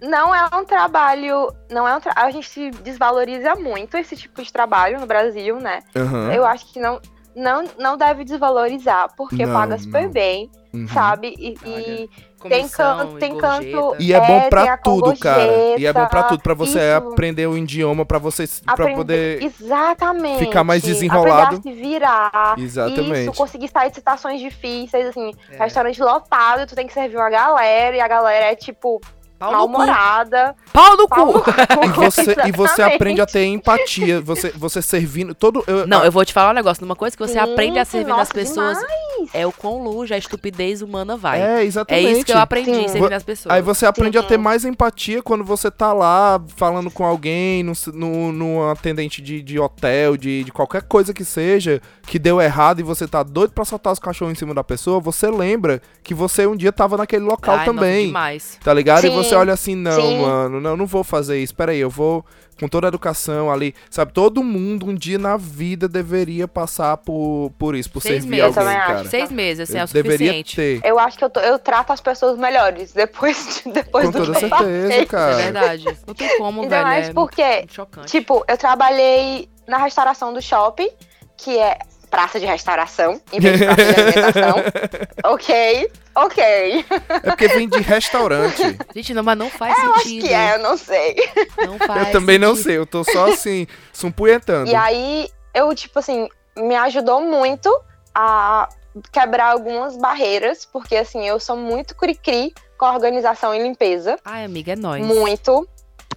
Não, não é um trabalho. Não é um tra... A gente desvaloriza muito esse tipo de trabalho no Brasil, né? Aham. Eu acho que não, não, não deve desvalorizar, porque Não, paga super não. bem, Uhum. sabe? E, e tem canto, e tem canto. E é bom É, tem pra tudo, cara. E é bom pra tudo, pra você isso. aprender o idioma, pra você pra poder. Exatamente. ficar mais desenrolado. Aprender a se virar. Exatamente. Isso, conseguir sair de situações difíceis, assim, É. restaurante lotado, tu tem que servir uma galera, e a galera é, tipo, Pau no cu. mal-humorada. Pau no pau no cu. E você, e você aprende a ter empatia. Você, você servindo. Todo, eu- Não, a- eu vou te falar um negócio. Uma coisa que você Sim, aprende a servir nas nossa, pessoas demais. É o quão longe a estupidez humana vai. É, É, exatamente. isso que eu aprendi Sim. servindo as pessoas. Aí você aprende a Sim. ter mais empatia quando você tá lá falando com alguém, no, no, no atendente de, de hotel, de, de qualquer coisa que seja, que deu errado e você tá doido pra soltar os cachorros em cima da pessoa, você lembra que você um dia tava naquele local Ai, nossa, também. demais. Tá ligado? E Sim, você olha assim, não, sim. mano, não, não vou fazer isso. Peraí, eu vou com toda a educação ali. Sabe, todo mundo um dia na vida deveria passar por, por isso, por Seis servir meses. alguém, Eu também cara. acho. Seis meses, assim, é Eu o deveria suficiente. ter. Eu acho que eu, tô- eu trato as pessoas melhores depois, de- depois Com do toda que eu certeza, passei. cara. É verdade. Não tem como, Ainda velho. mais é porque, muito tipo, eu trabalhei na restauração do shopping, que é praça de restauração, em vez de praça de alimentação. ok, ok. É porque vem de restaurante. Gente, não, mas não faz Eu acho sentido. que é, eu não sei. Não faz eu também não sentido. sei, eu tô só assim, sumpunhetando. E aí, eu, tipo assim, me ajudou muito a quebrar algumas barreiras, porque, assim, eu sou muito cri-cri com a organização e limpeza. Ai, amiga, é nóis. Muito,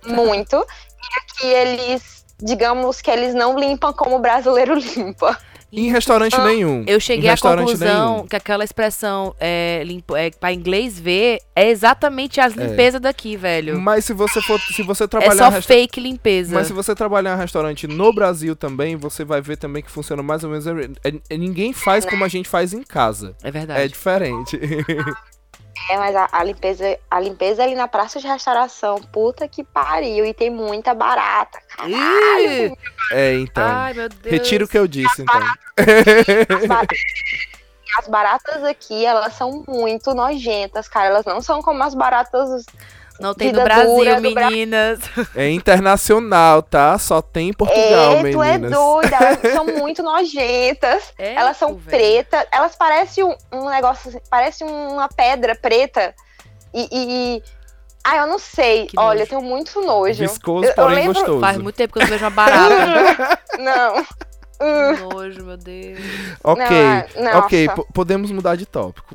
muito. E aqui eles, digamos que eles não limpam como o brasileiro limpa. Em restaurante Ah, nenhum. Eu cheguei à conclusão nenhum. que aquela expressão é, limpo, é, pra inglês ver é exatamente as limpezas daqui, velho. Mas se você for, se você É trabalhar só em resta- fake limpeza. Mas se você trabalhar em restaurante no Brasil também, você vai ver também que funciona mais ou menos. é- é- ninguém faz como a gente faz em casa. É verdade. É diferente. É, mas a, a limpeza, a limpeza ali na praça de restauração, puta que pariu. E tem muita barata. Ih! é, então. Ai, meu Deus. Retiro o que eu disse, então. As baratas, as baratas aqui, elas são muito nojentas, cara. Elas não são como as baratas. Não tem no Vida Brasil, dura do Bra- meninas. É internacional, tá? Só tem em Portugal, é, tu é meninas. doida. Elas são muito nojentas. É, Elas são pretas. Elas parecem um, um negócio. assim, Parece uma pedra preta. E. e, e- Ah, eu não sei. Que Olha, nojo. eu tenho muito nojo. Viscoso, Eu- eu porém lembro- gostoso. Faz muito tempo que eu não vejo uma barata. Não. Hum, que nojo, meu Deus. Ok, Não, ok, nossa. po- podemos mudar de tópico.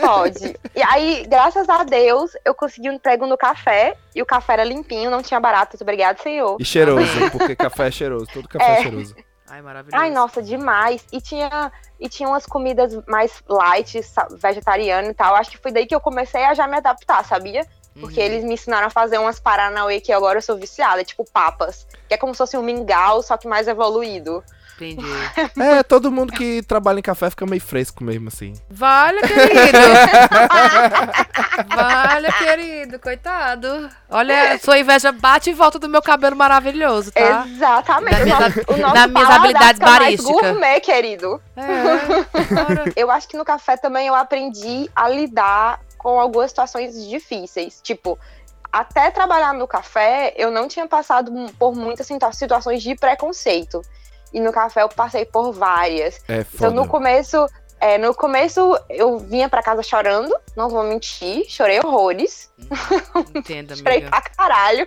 Pode. E aí, graças a Deus, eu consegui um emprego no café. E o café era limpinho, não tinha baratas. Obrigado, senhor. E cheiroso, porque café é cheiroso. Todo café é, É. cheiroso. Ai, maravilhoso. Ai, nossa, demais. E tinha, e tinha umas comidas mais light, vegetariano e tal. Acho que foi daí que eu comecei a já me adaptar, sabia? Porque Uhum. eles me ensinaram a fazer umas Paranauê que agora eu sou viciada, tipo papas. Que é como se fosse um mingau, só que mais evoluído. Entendi. É, todo mundo que trabalha em café fica meio fresco mesmo, assim. Vale, querido. vale, querido. Coitado. Olha, sua inveja bate e volta do meu cabelo maravilhoso, tá? Exatamente. Nosso, hab- o nosso das minhas habilidades barísticas. gourmet, querido. É. Eu acho que no café também eu aprendi a lidar com algumas situações difíceis. Tipo, até trabalhar no café, eu não tinha passado por muitas situa- situações de preconceito. E no café eu passei por várias. É Então, no começo, é, no começo eu vinha pra casa chorando, não vou mentir, chorei horrores. Entenda, Chorei amiga. pra caralho.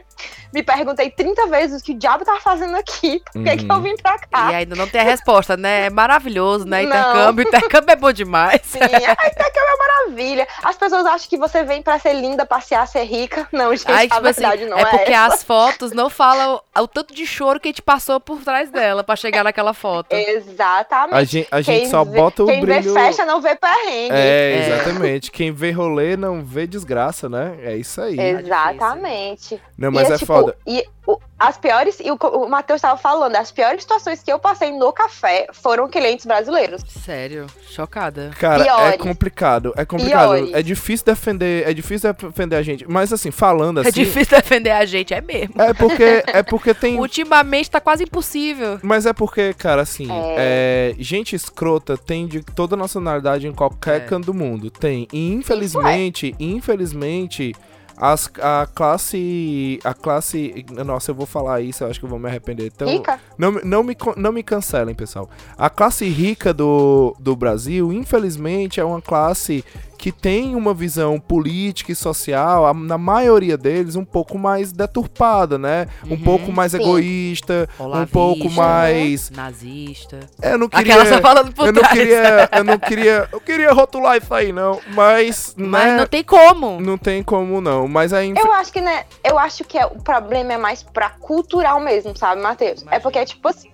Me perguntei 30 vezes o que o diabo tava fazendo aqui. Por que, que eu Uhum. vim pra cá? E ainda não tem a resposta, né? É maravilhoso, né? Não. Intercâmbio, intercâmbio é bom demais. Sim, ai, intercâmbio é maravilha. As pessoas acham que você vem pra ser linda, passear, ser rica. Não, gente, Aí, a tipo assim, verdade não é é, porque essa. as fotos não falam o tanto de choro que a gente passou por trás dela pra chegar naquela foto. Exatamente. A gente, a gente Quem só vê- bota o Quem brilho. vê festa não vê perrengue. É, É. exatamente. Quem vê rolê não vê desgraça, né? É isso aí. Exatamente. Não, mas E é tipo, foda. E o- as piores, e o, o Matheus estava falando, as piores situações que eu passei no café foram clientes brasileiros. Sério, chocada. Cara, é Piores. complicado. É complicado. Piores. É difícil defender. É difícil defender a gente. Mas assim, falando assim. É difícil defender a gente, é mesmo. É porque, é porque tem. Ultimamente tá quase impossível. Mas é porque, cara, assim, É. é, gente escrota tem de toda nacionalidade em qualquer É. canto do mundo. Tem. E infelizmente, infelizmente, as, a classe. A classe. Nossa, eu vou falar isso, eu acho que eu vou me arrepender. Então, Rica? não, me- não, me, não me cancelem, pessoal. A classe rica do, do Brasil, infelizmente, é uma classe que tem uma visão política e social, a- na maioria deles, um pouco mais deturpada, né? Um Uhum, pouco mais sim. egoísta, um Olavista, pouco mais. Nazista. Eu não queria. Aquela só falando por Eu não trás. queria. Eu não queria. Eu queria rotular isso aí, não. Mas. Mas né, não tem como. não tem como, não. Mas aí. Eu acho que, né, eu acho que é- o problema é mais pra cultural mesmo, sabe, Matheus? É porque, tipo assim,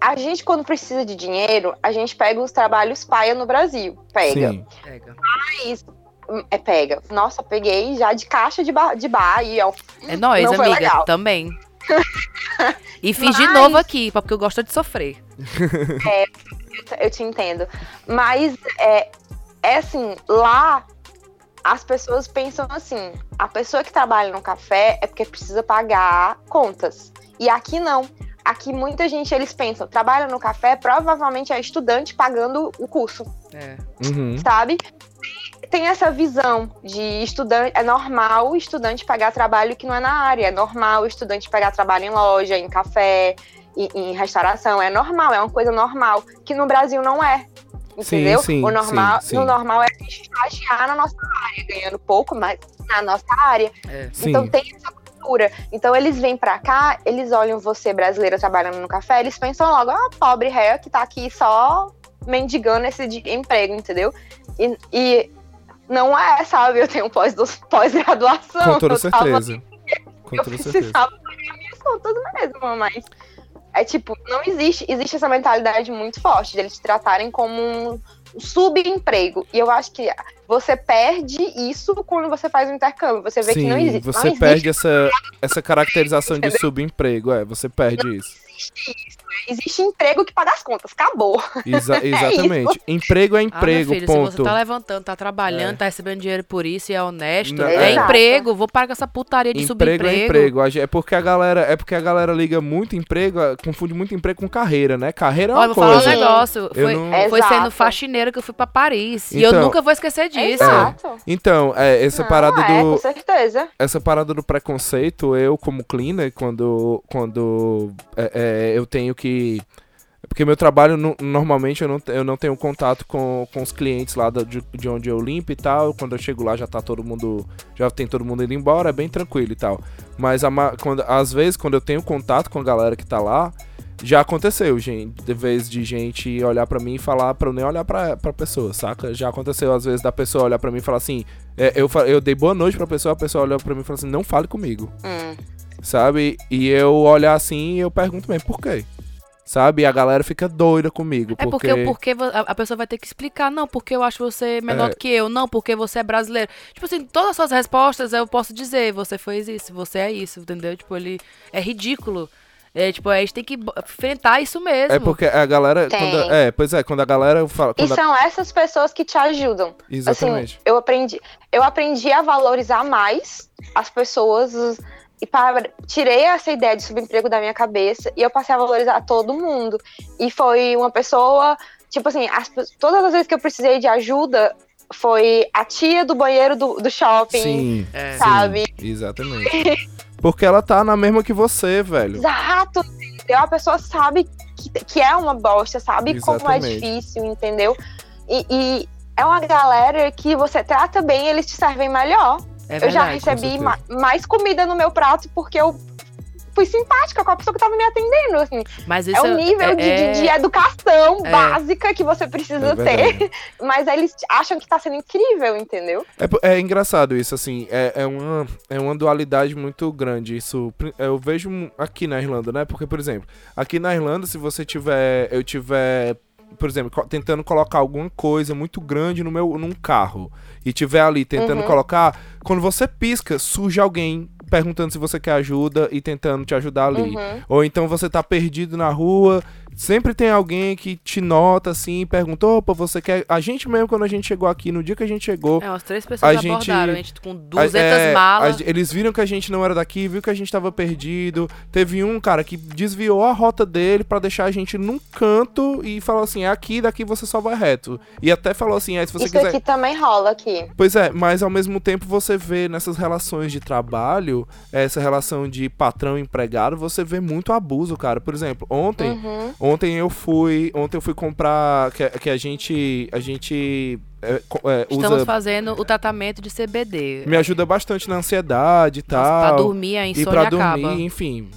a gente, quando precisa de dinheiro, a gente pega os trabalhos paia no Brasil. Pega. Sim. Pega. Mas, é, pega. Nossa, peguei já de caixa de, bar, de bar e, ó. É nóis, Não amiga. legal. Também. E fiz de Mas- novo aqui, porque eu gosto de sofrer. Eu te entendo. Mas é, é assim, lá as pessoas pensam assim: a pessoa que trabalha no café é porque precisa pagar contas. E aqui não. Aqui muita gente eles pensam, trabalha no café, provavelmente é estudante pagando o curso, É. Uhum. sabe? Tem essa visão de estudante, é normal o estudante pagar trabalho que não é na área, é normal o estudante pegar trabalho em loja, em café, em, em restauração, é normal, é uma coisa normal, que no Brasil não é. Sim, Entendeu? sim, o normal, sim, sim. no normal é a gente estagiar na nossa área, ganhando pouco, mas na nossa área. É. Sim. Então tem essa Então eles vêm pra cá, eles olham você brasileira trabalhando no café, eles pensam logo, ah, pobre réu que tá aqui só mendigando esse de- emprego, entendeu? E, e não é, sabe? Eu tenho pós- pós-graduação. Com toda certeza. Com eu toda certeza. precisava pagar minhas contas mesmo, mas é tipo, não existe, existe essa mentalidade muito forte deles te tratarem como um subemprego. E eu acho que você perde isso quando você faz um intercâmbio. Você vê que não Sim, existe. não você existe perde essa, essa caracterização de subemprego. É, você perde isso. isso. Existe emprego que paga as contas. Acabou. Exa- exatamente. Emprego é Ah, emprego, meu filho, se ponto. você tá levantando, tá trabalhando, É. tá recebendo dinheiro por isso e é honesto, Não, é, é. emprego. Vou pagar essa putaria de Emprego é subemprego. emprego. A gen- É porque a galera, é porque a galera liga muito emprego, ah, confunde muito emprego com carreira, né? Carreira é uma Olha, vou falar um coisa. negócio. Eu Foi, não- foi sendo faxineira que eu fui pra Paris. e eu Então- nunca vou esquecer disso. Exato. Então, é, essa Não, parada é, com do certeza. essa parada do preconceito, eu como cleaner, quando quando é, é, eu tenho que porque meu trabalho no- normalmente eu não, eu não tenho contato com, com os clientes lá de, de onde eu limpo e tal. Quando eu chego lá já tá todo mundo. Já tem todo mundo indo embora, é bem tranquilo e tal. Mas a quando, às vezes, quando eu tenho contato com a galera que tá lá, já aconteceu, gente. De vez de gente olhar pra mim e falar pra eu nem olhar pra, pra pessoa, saca? Já aconteceu, às vezes, da pessoa olhar pra mim e falar assim. é, eu, eu dei boa noite pra pessoa, a pessoa olhou pra mim e falou assim: não fale comigo Hum. sabe? E eu olhar assim e eu pergunto mesmo, por quê? Sabe? E a galera fica doida comigo. É porque, porque vo- a, pessoa vai ter que explicar, não, porque eu acho você menor É. do que eu, não, porque você é brasileiro. Tipo assim, todas as suas respostas eu posso dizer, você foi isso, você é isso, entendeu? Tipo, ele é ridículo. É, tipo, a gente tem que enfrentar isso mesmo. É porque a galera. Quando, é, pois é, quando a galera fala. E Quando a- são essas pessoas que te ajudam. exatamente. Assim, eu aprendi, eu aprendi a valorizar mais as pessoas os- e para, tirei essa ideia de subemprego da minha cabeça e eu passei a valorizar todo mundo. E foi uma pessoa, tipo assim, as todas as vezes que eu precisei de ajuda foi a tia do banheiro do, do shopping, Sim, É. sim, sabe? Exatamente. Porque ela tá na mesma que você, velho. Exato, entendeu? A pessoa sabe que, que é uma bosta, sabe como é Exatamente. difícil, entendeu? E, e é uma galera que você trata bem, eles te servem melhor. É eu já verdade. recebi ma- mais comida no meu prato porque eu fui simpática com a pessoa que tava me atendendo, assim. Mas isso É o nível de, é- de, de educação É. básica que você precisa É ter. verdade. Mas eles acham que tá sendo incrível, entendeu? É, é engraçado isso, assim, é, é, uma, é uma dualidade muito grande. Isso eu vejo aqui na Irlanda, né? Porque, por exemplo, aqui na Irlanda, se você tiver. Eu tiver. Por exemplo, tentando colocar alguma coisa muito grande no meu num carro e tiver ali tentando Uhum. colocar, quando você pisca, surge alguém perguntando se você quer ajuda e tentando te ajudar ali. Uhum. Ou então você tá perdido na rua, sempre tem alguém que te nota assim e pergunta: opa, você quer. A gente mesmo, quando a gente chegou aqui, no dia que a gente chegou, É, umas três pessoas A gente- abordaram, a gente com a- 200 é, malas. a- eles viram que a gente não era daqui, viu que a gente tava perdido. Teve um cara que desviou a rota dele pra deixar a gente num canto e falou assim: "É aqui, daqui você só vai reto. E até falou assim: é, se você Isso quiser. aqui também rola aqui. Pois é, mas ao mesmo tempo você vê nessas relações de trabalho, essa relação de patrão e empregado, você vê muito abuso, cara. Por exemplo, ontem, Uhum. Ontem eu fui, ontem eu fui comprar que, que a gente a gente é, é, Estamos usa fazendo o tratamento de CBD. me ajuda bastante na ansiedade e tal. pra dormir, a e insônia pra dormir, acaba. enfim.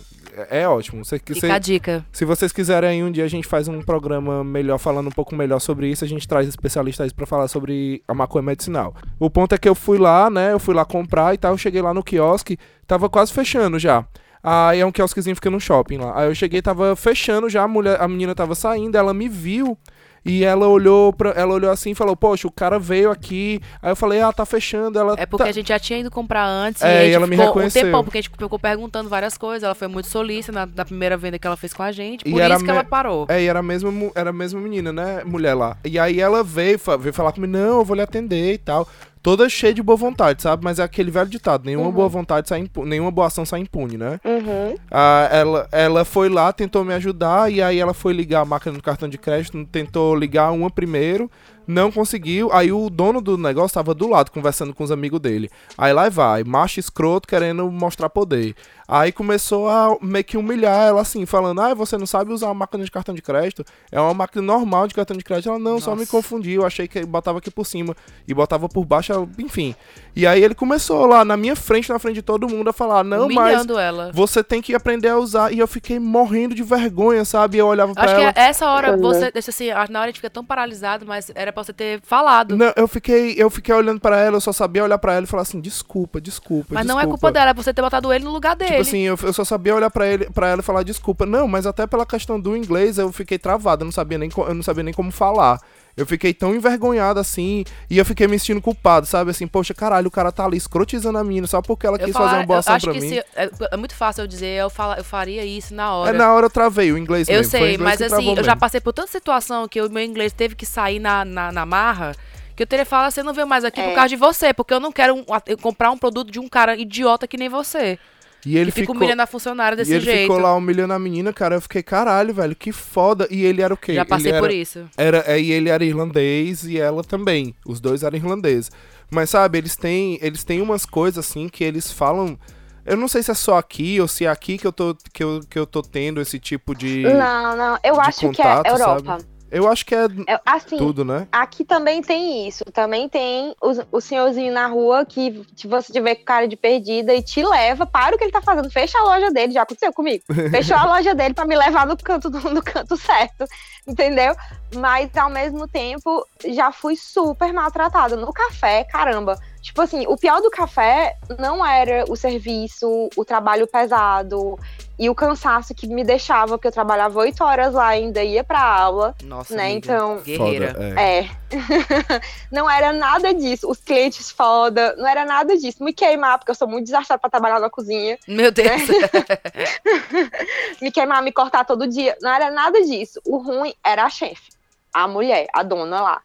É, é ótimo. Você, Fica você- a dica. se vocês quiserem um dia a gente faz um programa melhor falando um pouco melhor sobre isso, a gente traz especialistas pra falar sobre a maconha medicinal. O ponto é que eu fui lá, né? Eu fui lá comprar e tal, eu cheguei lá no quiosque, tava quase fechando já. Aí é um quiosquezinho que fica no shopping lá. Aí eu cheguei, tava fechando já, a mulher, a menina tava saindo, ela me viu e ela olhou para ela olhou assim e falou: "Poxa, o cara veio aqui". Aí eu falei: "Ah, tá fechando". Ela É porque tá... a gente já tinha ido comprar antes É, e, e ela me reconheceu. um tempão, porque a gente ficou perguntando várias coisas. Ela foi muito solícita na, na primeira venda que ela fez com a gente. E Por era isso que me- ela parou. É, e era a mesma, era a mesma menina, né? Mulher lá. E aí ela veio, veio falar comigo, não, eu vou lhe atender e tal. Toda cheia de boa vontade, sabe? Mas é aquele velho ditado, nenhuma Uhum. boa vontade sai impu- nenhuma boa ação sai impune, né? Uhum. Ah, ela, ela foi lá, tentou me ajudar, e aí ela foi ligar a máquina do cartão de crédito, tentou ligar uma primeiro, não conseguiu. Aí o dono do negócio tava do lado, conversando com os amigos dele. Aí lá vai, macho escroto querendo mostrar poder. Aí começou a meio que humilhar ela assim, falando: Ah, você não sabe usar a máquina de cartão de crédito? É uma máquina normal de cartão de crédito. Ela, não, só me Nossa. confundi. Eu achei que botava aqui por cima e botava por baixo, enfim. E aí ele começou lá na minha frente, na frente de todo mundo, a falar: Não, mas humilhando ela. você tem que aprender a usar. E eu fiquei morrendo de vergonha, sabe? Eu olhava pra Acho ela. que é essa hora você. Deixa assim, na hora a gente fica tão paralisado, mas era pra você ter falado. Não, eu fiquei, eu fiquei olhando pra ela, eu só sabia olhar pra ela e falar assim, desculpa, desculpa. mas não é desculpa." culpa dela, é você ter botado ele no lugar dele. Tipo assim, eu, eu só sabia olhar pra ele, para ela e falar desculpa. Não, mas até pela questão do inglês eu fiquei travado, eu não sabia nem, eu não sabia nem como falar. Eu fiquei tão envergonhado assim, e eu fiquei me sentindo culpado, sabe? Assim, poxa, caralho, o cara tá ali escrotizando a mina só porque ela eu quis falar- fazer uma boa ação pra que mim. se, é, é muito fácil eu dizer, eu, fala, eu faria isso na É, hora. na hora eu travei o inglês Eu mesmo. sei, inglês mas assim, eu já mesmo. passei por tanta situação que o meu inglês teve que sair na, na, na marra, que eu teria falado, você não veio mais aqui É. por causa de você, porque eu não quero um- comprar um produto de um cara idiota que nem você. E ele que fica ficou... humilhando a funcionária desse e ele jeito. ficou lá humilhando a menina, cara. Eu fiquei, caralho, velho, que foda. E ele era o quê? Já passei ele por era, isso. Era, é, e ele era irlandês e ela também. Os dois eram irlandeses. Mas sabe, eles têm, eles têm umas coisas assim que eles falam. Eu não sei se é só aqui ou se é aqui que eu tô, que eu, que eu tô tendo esse tipo de. Não, não. Eu acho que contato, é Europa. Eu acho que é É, assim, tudo, né? aqui também tem isso. Também tem os- o, senhorzinho na rua que se você tiver com cara de perdida e te leva para o que ele tá fazendo. Fecha a loja dele, já aconteceu comigo. Fechou a loja dele pra me levar no canto, do- no canto certo. Entendeu? Mas ao mesmo tempo, já fui super maltratada. No café, caramba. Tipo assim, o pior do café não era o serviço, o trabalho pesado e o cansaço que me deixava, porque eu trabalhava oito horas lá e ainda ia pra aula. Nossa, Né, amiga, então- Guerreira. Foda, é. É. não era nada disso. Os clientes foda, não era nada disso. Me queimar, porque eu sou muito desastrada pra trabalhar na cozinha. Meu Deus. Me queimar, me cortar todo dia. Não era nada disso. O ruim era a chefe, a mulher, a dona lá.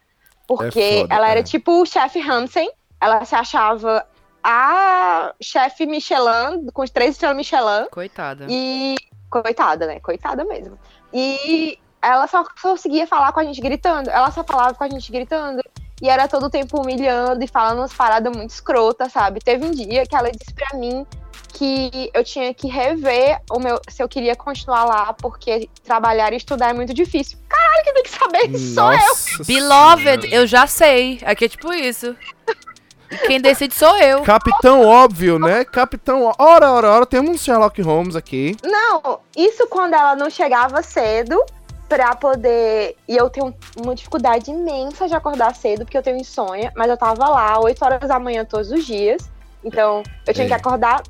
Porque É foda, ela era é. tipo o chefe Hansen. Ela se achava a chefe Michelin, com os três estrelas Michelin. Coitada. E. Coitada, né? Coitada mesmo. E ela só conseguia falar com a gente gritando. Ela só falava com a gente gritando. E era todo o tempo humilhando e falando umas paradas muito escrotas, sabe? Teve um dia que ela disse pra mim que eu tinha que rever o meu se eu queria continuar lá, porque trabalhar e estudar é muito difícil. Caralho, quem tem que saber sou eu. Beloved, eu já sei. Aqui é tipo isso. Quem decide sou eu. Capitão óbvio, né? Capitão. Ora, ora, ora, temos um Sherlock Holmes aqui. Não, isso quando ela não chegava cedo pra poder. E eu tenho uma dificuldade imensa de acordar cedo, porque eu tenho insônia, mas eu tava lá 8 horas da manhã todos os dias. Então, eu tinha Ei. que acordar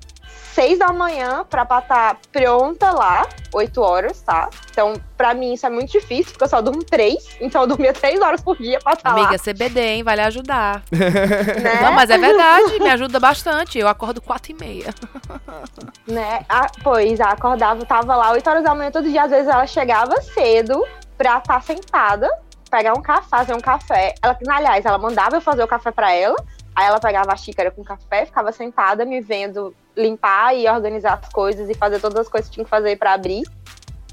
6 da manhã pra estar pronta lá, 8 horas, tá? Então, pra mim isso é muito difícil, porque eu só durmo 3. Então, eu dormia 3 horas por dia pra estar Amiga, lá. CBD, hein? Vai lhe ajudar. Né? Não, mas é verdade, me ajuda bastante. Eu acordo quatro e meia. né? Ah, pois, acordava, tava lá 8 horas da manhã todo dia, às vezes ela chegava cedo pra estar sentada, pegar um café, fazer um café. Ela, aliás, ela mandava eu fazer o café pra ela, aí ela pegava a xícara com café, ficava sentada me vendo limpar e organizar as coisas e fazer todas as coisas que tinha que fazer pra abrir.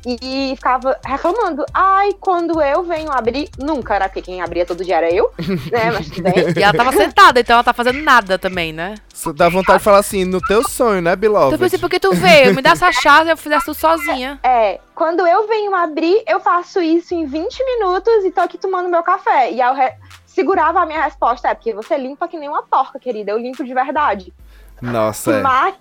E ficava reclamando. Ai, quando eu venho abrir, nunca era porque quem abria todo dia era eu, né? Mas tudo bem. E ela tava sentada, então ela tá fazendo nada também, né? Você dá vontade de falar assim, no teu sonho, né, Então eu Beloved? pensei, por que tu veio? Me dá essa chave, eu fizesse tudo sozinha. É, quando eu venho abrir, eu faço isso em 20 minutos e tô aqui tomando meu café. E aí eu re- segurava a minha resposta, é porque você limpa que nem uma porca, querida. Eu limpo de verdade. Nossa, é. Mas,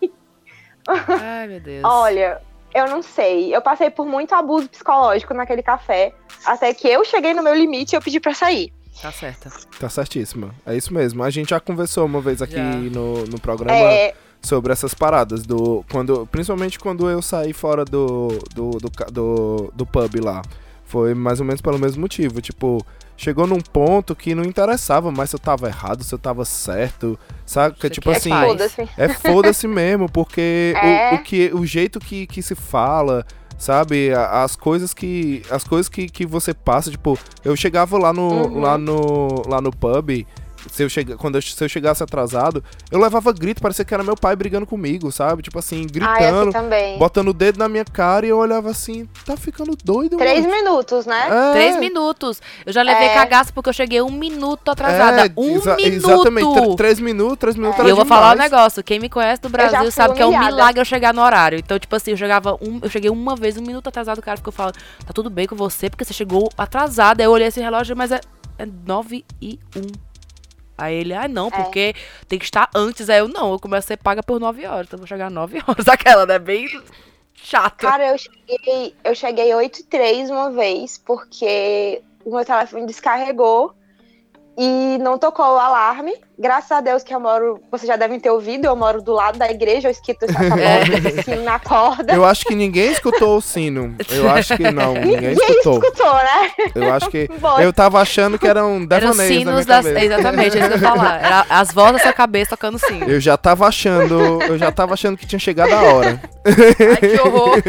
Ai, meu Deus. olha, eu não sei. Eu passei por muito abuso psicológico naquele café. Até que eu cheguei no meu limite e eu pedi pra sair. Tá certa. Tá certíssima. É isso mesmo. A gente já conversou uma vez aqui Já. no, no programa É, sobre essas paradas. do quando Principalmente quando eu saí fora do, do, do, do, do pub lá. Foi mais ou menos pelo mesmo motivo. Tipo, chegou num ponto que não interessava mais se eu tava errado, se eu tava certo. Sabe? Isso tipo aqui é assim. foda-se. É foda-se mesmo, porque É. o, o, que, o jeito que, que se fala, sabe? As coisas que. As coisas que, que você passa, tipo, eu chegava lá no. Uhum. lá no. lá no pub. Se eu, chega, quando eu, se eu chegasse atrasado, eu levava grito, parecia que era meu pai brigando comigo, sabe? Tipo assim, assim gritando, também. botando o dedo na minha cara e eu olhava assim, tá ficando doido, Três mano. minutos, né? É, Três minutos. Eu já levei É. cagaço porque eu cheguei um minuto atrasada. é, um exa- minuto. Exatamente, tr- três minutos, três minutos E era eu vou falar um demais. negócio, quem me conhece do Brasil sabe que é um humilhada. milagre eu chegar no horário. Então, tipo assim, eu chegava um, eu cheguei uma vez, um minuto atrasado, o cara ficou falando, tá tudo bem com você, porque você chegou atrasada. Aí eu olhei esse relógio, mas é, é 9 e 1. Aí ele, ah, não, porque tem que estar antes. Aí eu, não, eu começo a ser paga por 9 horas, então eu vou chegar 9 horas. Aquela, né? Bem chato. Cara, eu cheguei, eu cheguei 8 e 3 uma vez, porque o meu telefone descarregou e não tocou o alarme. Graças a Deus que eu moro, vocês já devem ter ouvido, eu moro do lado da igreja, eu esquito essa esse sino na corda. Eu acho que ninguém escutou o sino. Eu acho que não, ninguém Ninguém escutou. escutou, né? Eu acho que. Foi. Eu tava achando que eram Eram devaneios minha sinos das. cabeça. Exatamente, é isso que eu ia falar. Era as vozes da sua cabeça tocando sino. Eu já tava achando. Eu já tava achando que tinha chegado a hora. Ai, que horror.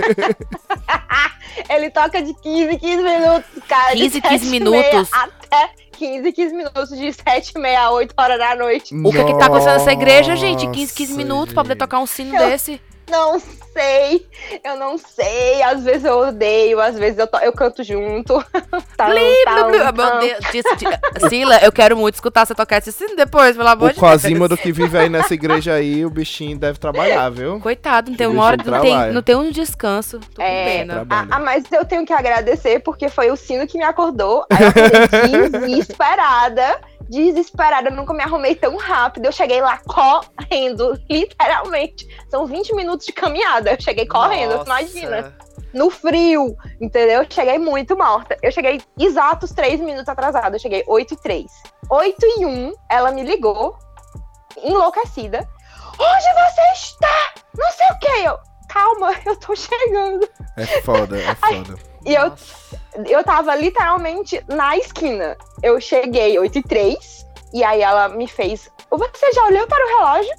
Ele toca de 15 em 15 minutos, cara. 15, de 15 7 e minutos? meia Até 15, 15 minutos, de 7 e meia a 8 horas da noite. O que que tá acontecendo nessa igreja, gente? 15, 15 Nossa, minutos pra poder gente. tocar um sino Eu- desse. Não sei, eu não sei. Às vezes eu odeio, às vezes eu, to- eu canto junto. tá, di- Sila, eu quero muito escutar você tocar esse sino depois, pelo amor O de Deus. que vive aí nessa igreja aí, o bichinho deve trabalhar, viu? Coitado, não tem O uma hora, não tem, trabalha. não tem um descanso. Tô com É. Ah, ah, mas eu tenho que agradecer porque foi o sino que me acordou. Aí eu acordei desesperada. Desesperada, eu nunca me arrumei tão rápido. Eu cheguei lá correndo, literalmente. São 20 minutos de caminhada. Eu cheguei correndo, Nossa. imagina. No frio, entendeu? Eu cheguei muito morta. Eu cheguei exatos 3 minutos atrasada. Eu cheguei 8 e 3. 8 e 1, ela me ligou, enlouquecida. Onde você está? Não sei o que. Eu, calma, eu tô chegando. É foda, é foda. E eu, eu tava literalmente na esquina. Eu cheguei 8 e 3 e aí ela me fez. Você já olhou para o relógio?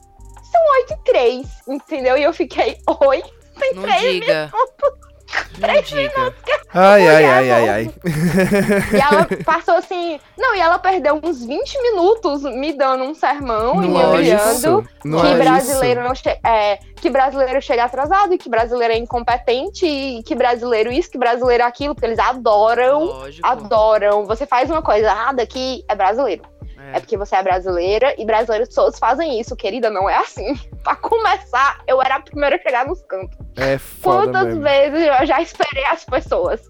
São 8 e 3, entendeu? E eu fiquei, oi? Tem Não três diga. Não diga. Ai, ai, ai, ai, não. ai. E ela passou assim. Não, e ela perdeu uns 20 minutos me dando um sermão e me Não é. Não que é brasileiro isso. não che- é, que brasileiro chega atrasado, e que brasileiro é incompetente, e que brasileiro isso, que brasileiro aquilo, porque eles adoram Lógico. adoram. Você faz uma coisa errada aqui, é brasileiro. É. porque você é brasileira e brasileiros todos fazem isso, querida. Não é assim. pra começar, eu era a primeira a chegar nos cantos. É foda Quantas mesmo. vezes eu já esperei as pessoas?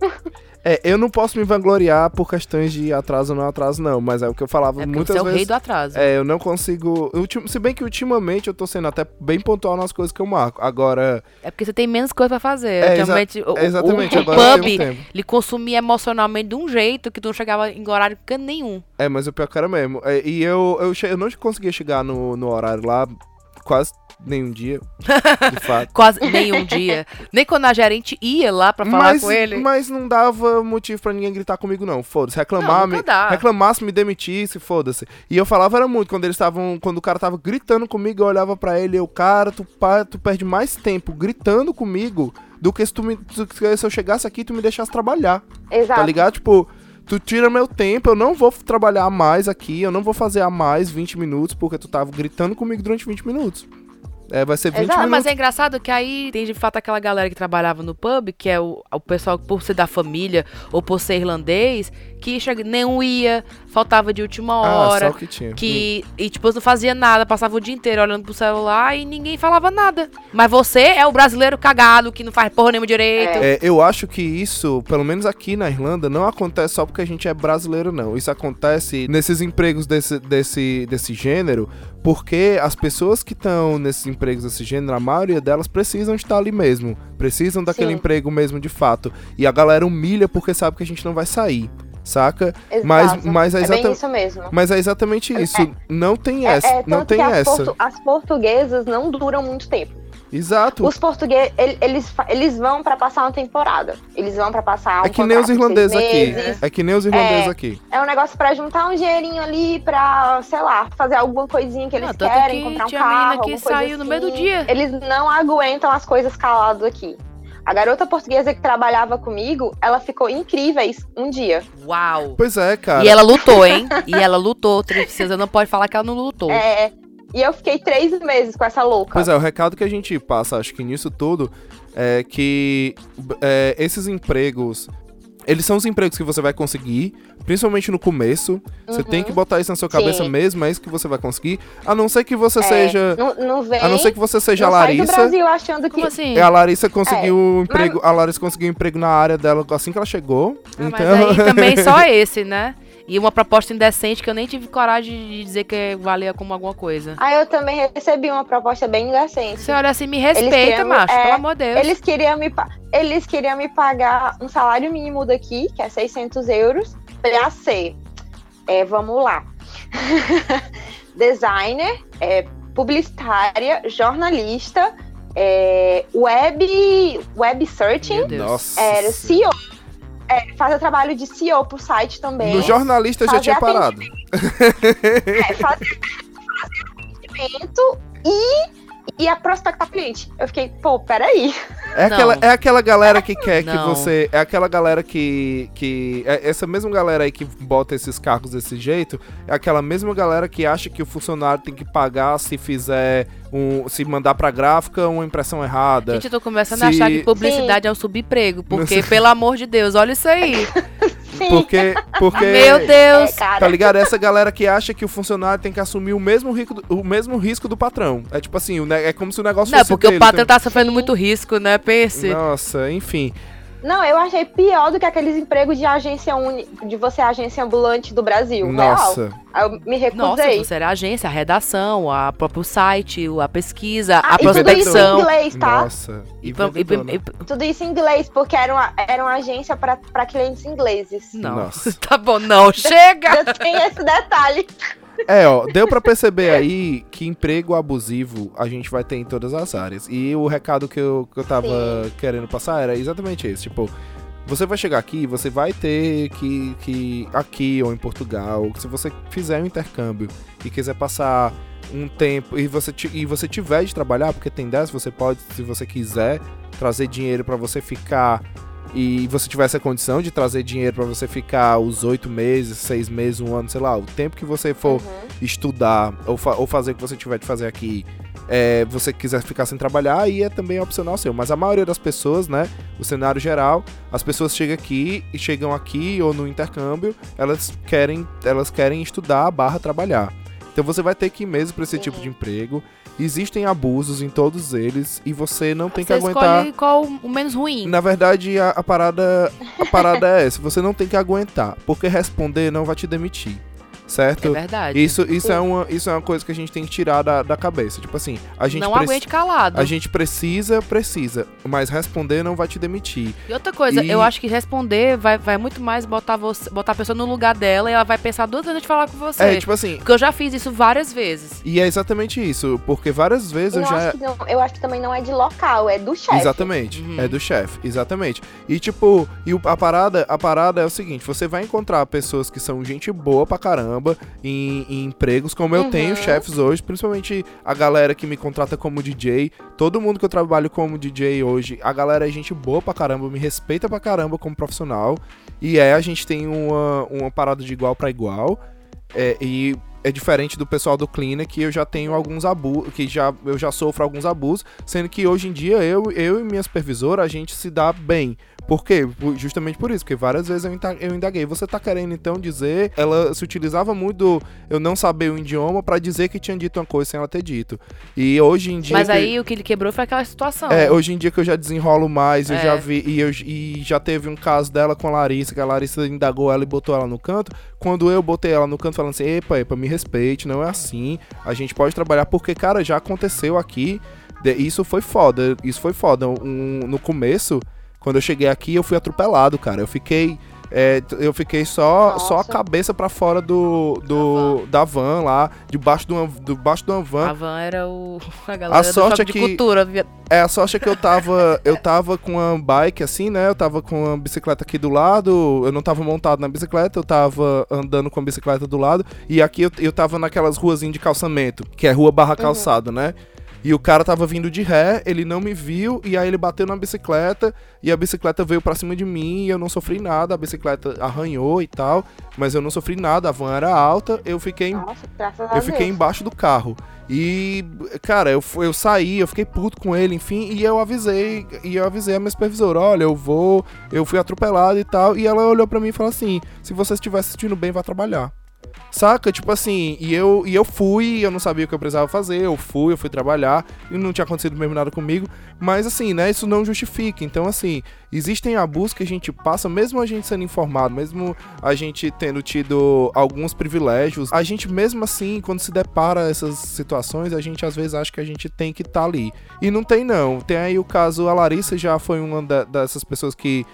É, eu não posso me vangloriar por questões de atraso ou não atraso, não. Mas é o que eu falava É muitas você é o rei vezes. do atraso. É, eu não consigo. ultim- Se bem que ultimamente eu tô sendo até bem pontual nas coisas que eu marco. Agora. É porque você tem menos coisa pra fazer. É, exa- Ultimamente, o, é exatamente, o, o agora pub, um ele consumia emocionalmente de um jeito que tu não chegava em horário canto nenhum. É, mas o pior que era mesmo. É, e eu, eu, eu não conseguia chegar no, no horário lá quase nenhum dia. De fato. Quase nenhum dia. Nem quando a gerente ia lá pra falar mas, com ele. mas não dava motivo pra ninguém gritar comigo, não. Foda-se. Reclamar, Não, me, me demitisse, foda-se. E eu falava era muito, quando eles estavam. Quando o cara tava gritando comigo, eu olhava pra ele e eu, cara, tu, tu perde mais tempo gritando comigo do que se, tu me, do que se eu chegasse aqui e tu me deixasse trabalhar. Exato. Tá ligado? Tipo, tu tira meu tempo, eu não vou trabalhar mais aqui, eu não vou fazer a mais 20 minutos, porque tu tava gritando comigo durante 20 minutos. É, vai ser 20 Exato, minutos. mas é engraçado que aí tem de fato aquela galera que trabalhava no pub, que é o, o pessoal por ser da família ou por ser irlandês, que chega, nenhum ia, faltava de última Ah, hora. só o que tinha. Que, e tipo, não fazia nada, passava o dia inteiro olhando pro celular e ninguém falava nada. Mas você é o brasileiro cagado que não faz porra nenhuma direito. É, eu acho que isso, pelo menos aqui na Irlanda, não acontece só porque a gente é brasileiro, não. Isso acontece nesses empregos desse, desse, desse gênero, porque as pessoas que estão nesses empregos desse gênero, a maioria delas precisam estar ali mesmo. Precisam daquele Sim. emprego mesmo de fato. E a galera humilha porque sabe que a gente não vai sair. Saca? Exato. Mas, mas, é é exata- bem isso mesmo. mas é exatamente isso. Não tem É, essa. é, não tem as, essa. portu- as portuguesas não duram muito tempo. Exato. Os portugueses, ele- eles, eles vão pra passar uma temporada. Eles vão pra passar um É que nem os irlandeses aqui. É que nem os irlandeses É. aqui. É um negócio pra juntar um dinheirinho ali pra, sei lá, fazer alguma coisinha que eles Ah, querem, que comprar um tinha carro, menina que saiu no meio do assim. dia. Eles não aguentam as coisas caladas aqui. A garota portuguesa que trabalhava comigo, ela ficou incríveis um dia. Uau! Pois é, cara. E ela lutou, hein? E ela lutou, Tripseza não pode falar que ela não lutou. É, e eu fiquei três meses com essa louca. Pois é, o recado que a gente passa, acho que nisso tudo, é que é, esses empregos, eles são os empregos que você vai conseguir, principalmente no começo. Você tem que botar isso na sua cabeça Sim. mesmo, é isso que você vai conseguir. A não ser que você É, seja. Não, não vem. A não ser que você seja a não sai do Larissa. Brasil achando que. Como assim? É, a Larissa conseguiu É, um emprego. A Larissa conseguiu um emprego na área dela assim que ela chegou. Ah, então. Mas aí também só esse, né? E uma proposta indecente que eu nem tive coragem de dizer que valia como alguma coisa. Aí eu também recebi uma proposta bem indecente. Você olha assim, me respeita, queriam- macho, é, pelo amor de Deus. Eles queriam, me, eles queriam me pagar um salário mínimo daqui, que é 600 euros, pra ser, é, vamos lá, designer, é, publicitária, jornalista, é, web, web searching, era CEO, é, fazer trabalho de CEO pro site também. No jornalista eu já tinha parado. É, fazer, fazer atendimento e, e a prospectar cliente. Eu fiquei, pô, peraí. É Não. aquela, é aquela galera que quer que Não. você. É aquela galera que. que é essa mesma galera aí que bota esses cargos desse jeito. É aquela mesma galera que acha que o funcionário tem que pagar se fizer um. Se mandar pra gráfica uma impressão errada. Gente, eu tô começando Se- a achar que publicidade é um subemprego. Porque, pelo amor de Deus, olha isso aí. Sim. Porque. Porque. Meu Deus. É, cara. Tá ligado? Essa galera que acha que o funcionário tem que assumir o mesmo, rico do- o mesmo risco do patrão. É tipo assim, o é como se o negócio Não, fosse porque o dele, patrão tá- tá sofrendo muito risco, né? Pense. Nossa, enfim. Não, eu achei pior do que aqueles empregos de agência uni... de você agência ambulante do Brasil. Real. Nossa. Aí eu me Nossa, recusei. você era a agência, a redação, a próprio site, a pesquisa, Ah, a e tudo isso em prospecção. inglês, tá? Nossa. E, E e- e- Tudo isso em inglês, porque era uma, era uma agência pra pra clientes ingleses. não, Nossa. tá bom, não, chega! Eu tenho esse detalhe. É, ó, deu pra perceber aí que emprego abusivo a gente vai ter em todas as áreas. E o recado que eu, que eu tava Sim. querendo passar era exatamente esse. Tipo, você vai chegar aqui, você vai ter que, que aqui ou em Portugal, se você fizer um intercâmbio e quiser passar um tempo e você, e você tiver de trabalhar, porque tem dessa, você pode, se você quiser, trazer dinheiro pra você ficar e você tiver essa condição de trazer dinheiro pra você ficar os oito meses, seis meses, um ano, sei lá, o tempo que você for Uhum. estudar ou, fa- ou fazer o que você tiver de fazer aqui é, você quiser ficar sem trabalhar, aí é também opcional seu. Mas a maioria das pessoas, né, o cenário geral, as pessoas chegam aqui e chegam aqui ou no intercâmbio, elas querem, elas querem estudar barra trabalhar. Então você vai ter que ir mesmo para esse tipo de emprego. Existem abusos em todos eles e você não tem Você que aguentar. escolhe qual o menos ruim. Na verdade, a, a parada, a parada é essa. Você não tem que aguentar, porque responder não vai te demitir. Certo? É verdade. Isso, isso, é uma, isso é uma coisa que a gente tem que tirar da, da cabeça. Tipo assim, a gente, não preci- aguente calado. a gente precisa, precisa, mas responder não vai te demitir. E outra coisa, E- eu acho que responder vai, vai muito mais botar, você, botar a pessoa no lugar dela e ela vai pensar duas vezes antes de falar com você. É, tipo assim, Porque eu já fiz isso várias vezes. e é exatamente isso, porque várias vezes Eu eu já. acho, que não, eu acho que também não é de local, é do chefe. Exatamente, Uhum. é do chefe, exatamente. E tipo, e a parada, a parada é o seguinte, você vai encontrar pessoas que são gente boa pra caramba em, em empregos, como eu Uhum. tenho chefes hoje, principalmente a galera que me contrata como DJ, todo mundo que eu trabalho como DJ hoje, a galera é gente boa pra caramba, me respeita pra caramba como profissional. E é, a gente tem uma, uma parada de igual pra igual. É, e é diferente do pessoal do Cleaner, que eu já tenho alguns abusos, que já, eu já sofro alguns abusos, sendo que hoje em dia eu, eu e minha supervisora, a gente se dá bem. Por quê? Justamente por isso, porque várias vezes eu eu indaguei. Você tá querendo então dizer. Ela se utilizava muito do eu não saber o idioma pra dizer que tinha dito uma coisa sem ela ter dito. E hoje em dia. Mas que- aí o que ele quebrou foi aquela situação. é, hoje em dia que eu já desenrolo mais, eu É. já vi, e, eu, e já teve um caso dela com a Larissa, que a Larissa indagou ela e botou ela no canto. Quando eu botei ela no canto falando assim, epa, epa, me respeite, não é assim, a gente pode trabalhar, porque, cara, já aconteceu aqui, isso foi foda, isso foi foda. Um- no começo, quando eu cheguei aqui, eu fui atropelado, cara, eu fiquei... é, eu fiquei só, só a Nossa. cabeça pra fora do, do da van lá, debaixo de uma, debaixo de uma van. A van era o. A galera A do sorte é de que- cultura. É, a sorte é que eu tava, eu tava com uma bike assim, né? Eu tava com a bicicleta aqui do lado, eu não tava montado na bicicleta, eu tava andando com a bicicleta do lado, e aqui eu, eu tava naquelas ruazinhas de calçamento, que é rua barra calçado, né? E o cara tava vindo de ré, ele não me viu, e aí ele bateu na bicicleta, e a bicicleta veio pra cima de mim, e eu não sofri nada, a bicicleta arranhou e tal, mas eu não sofri nada, a van era alta, eu fiquei Nossa, eu fiquei Deus. embaixo do carro. E, cara, eu, eu saí, eu fiquei puto com ele, enfim, e eu avisei, e eu avisei a minha supervisora, olha, eu vou, eu fui atropelado e tal, e ela olhou pra mim e falou assim, se você estiver assistindo bem, vai trabalhar. Saca? Tipo assim, e eu, e eu fui, eu não sabia o que eu precisava fazer, eu fui, eu fui trabalhar, e não tinha acontecido mesmo nada comigo, mas assim, né, isso não justifica. Então, assim, existem abusos que a gente passa, mesmo a gente sendo informado, mesmo a gente tendo tido alguns privilégios, a gente mesmo assim, quando se depara essas situações, a gente às vezes acha que a gente tem que estar ali. E não tem não. Tem aí o caso, a Larissa já foi uma da- dessas pessoas que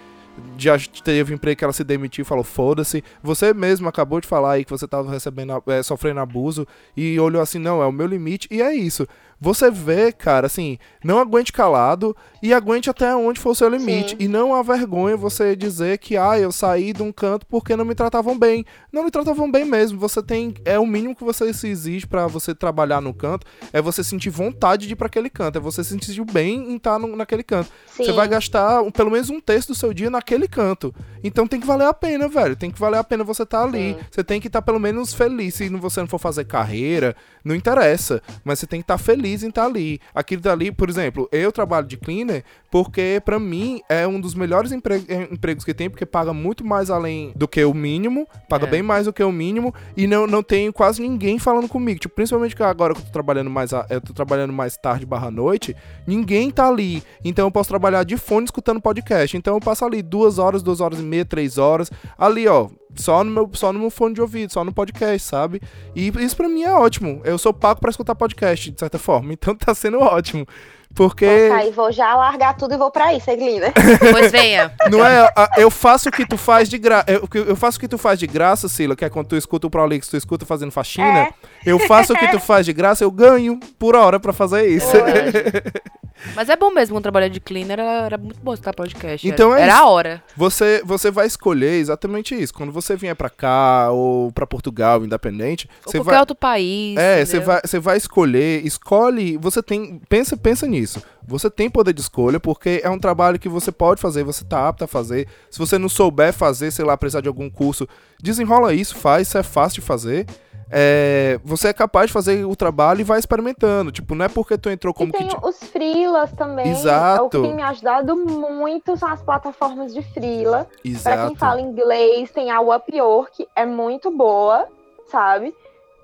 já teve um emprego que ela se demitiu falou, foda-se. Você mesmo acabou de falar aí que você tava recebendo, é, sofrendo abuso e olhou assim, não, é o meu limite. E é isso. Você vê, cara, assim, não aguente calado e aguente até onde for o seu limite. Sim. E não há vergonha você dizer que, ah, eu saí de um canto porque não me tratavam bem. Não me tratavam bem mesmo. Você tem. É o mínimo que você se exige pra você trabalhar no canto. É você sentir vontade de ir pra aquele canto. É você se sentir bem em estar no- naquele canto. Sim. Você vai gastar pelo menos um terço do seu dia naquele canto. Então tem que valer a pena, velho. Tem que valer a pena você estar ali. Sim. Você tem que estar pelo menos feliz. Se você não for fazer carreira, não interessa. Mas você tem que estar feliz em estar ali. Aquilo dali, por exemplo, eu trabalho de cleaner porque pra mim é um dos melhores empre- eh, empregos que tem, porque paga muito mais além do que o mínimo. Paga É. bem mais do que o mínimo. E não, não tenho quase ninguém falando comigo. Tipo, principalmente agora que eu tô trabalhando mais, a- eu tô trabalhando mais tarde barra noite, ninguém tá ali. Então eu posso trabalhar de fone escutando podcast. Então eu passo ali duas horas, duas horas e meia, três horas. Ali, ó. Só no, meu, só no meu fone de ouvido, só no podcast, sabe? E isso pra mim é ótimo. Eu sou pago pra escutar podcast, de certa forma. Então tá sendo ótimo. Porque. Vou sair, vou já largar tudo e vou pra isso, Eglina. Pois venha. Não é. Eu faço o que tu faz de graça. Eu, faço o que tu faz de graça, Sila, que é quando tu escuta o Prolix, tu escuta fazendo faxina. É. Eu faço o que tu faz de graça, eu ganho por hora pra fazer isso. Mas é bom mesmo trabalhar de cleaner, era, era muito bom escutar podcast. Então era, é era a hora. Você, você vai escolher exatamente isso. Quando você vier pra cá ou pra Portugal, independente, Ou você qualquer vai. outro país. É, você vai, você vai escolher, escolhe, você tem, pensa, pensa nisso. Você tem poder de escolha porque é um trabalho que você pode fazer, você tá apto a fazer. Se você não souber fazer, sei lá, precisar de algum curso, desenrola isso, faz, isso é fácil de fazer. é, você é capaz de fazer o trabalho e vai experimentando. Tipo, não é porque tu entrou como e tem que. os freelas também. Exato. O que tem me ajudado muito são as plataformas de freela. Pra Exato. quem fala inglês, tem a Upwork, é muito boa, sabe?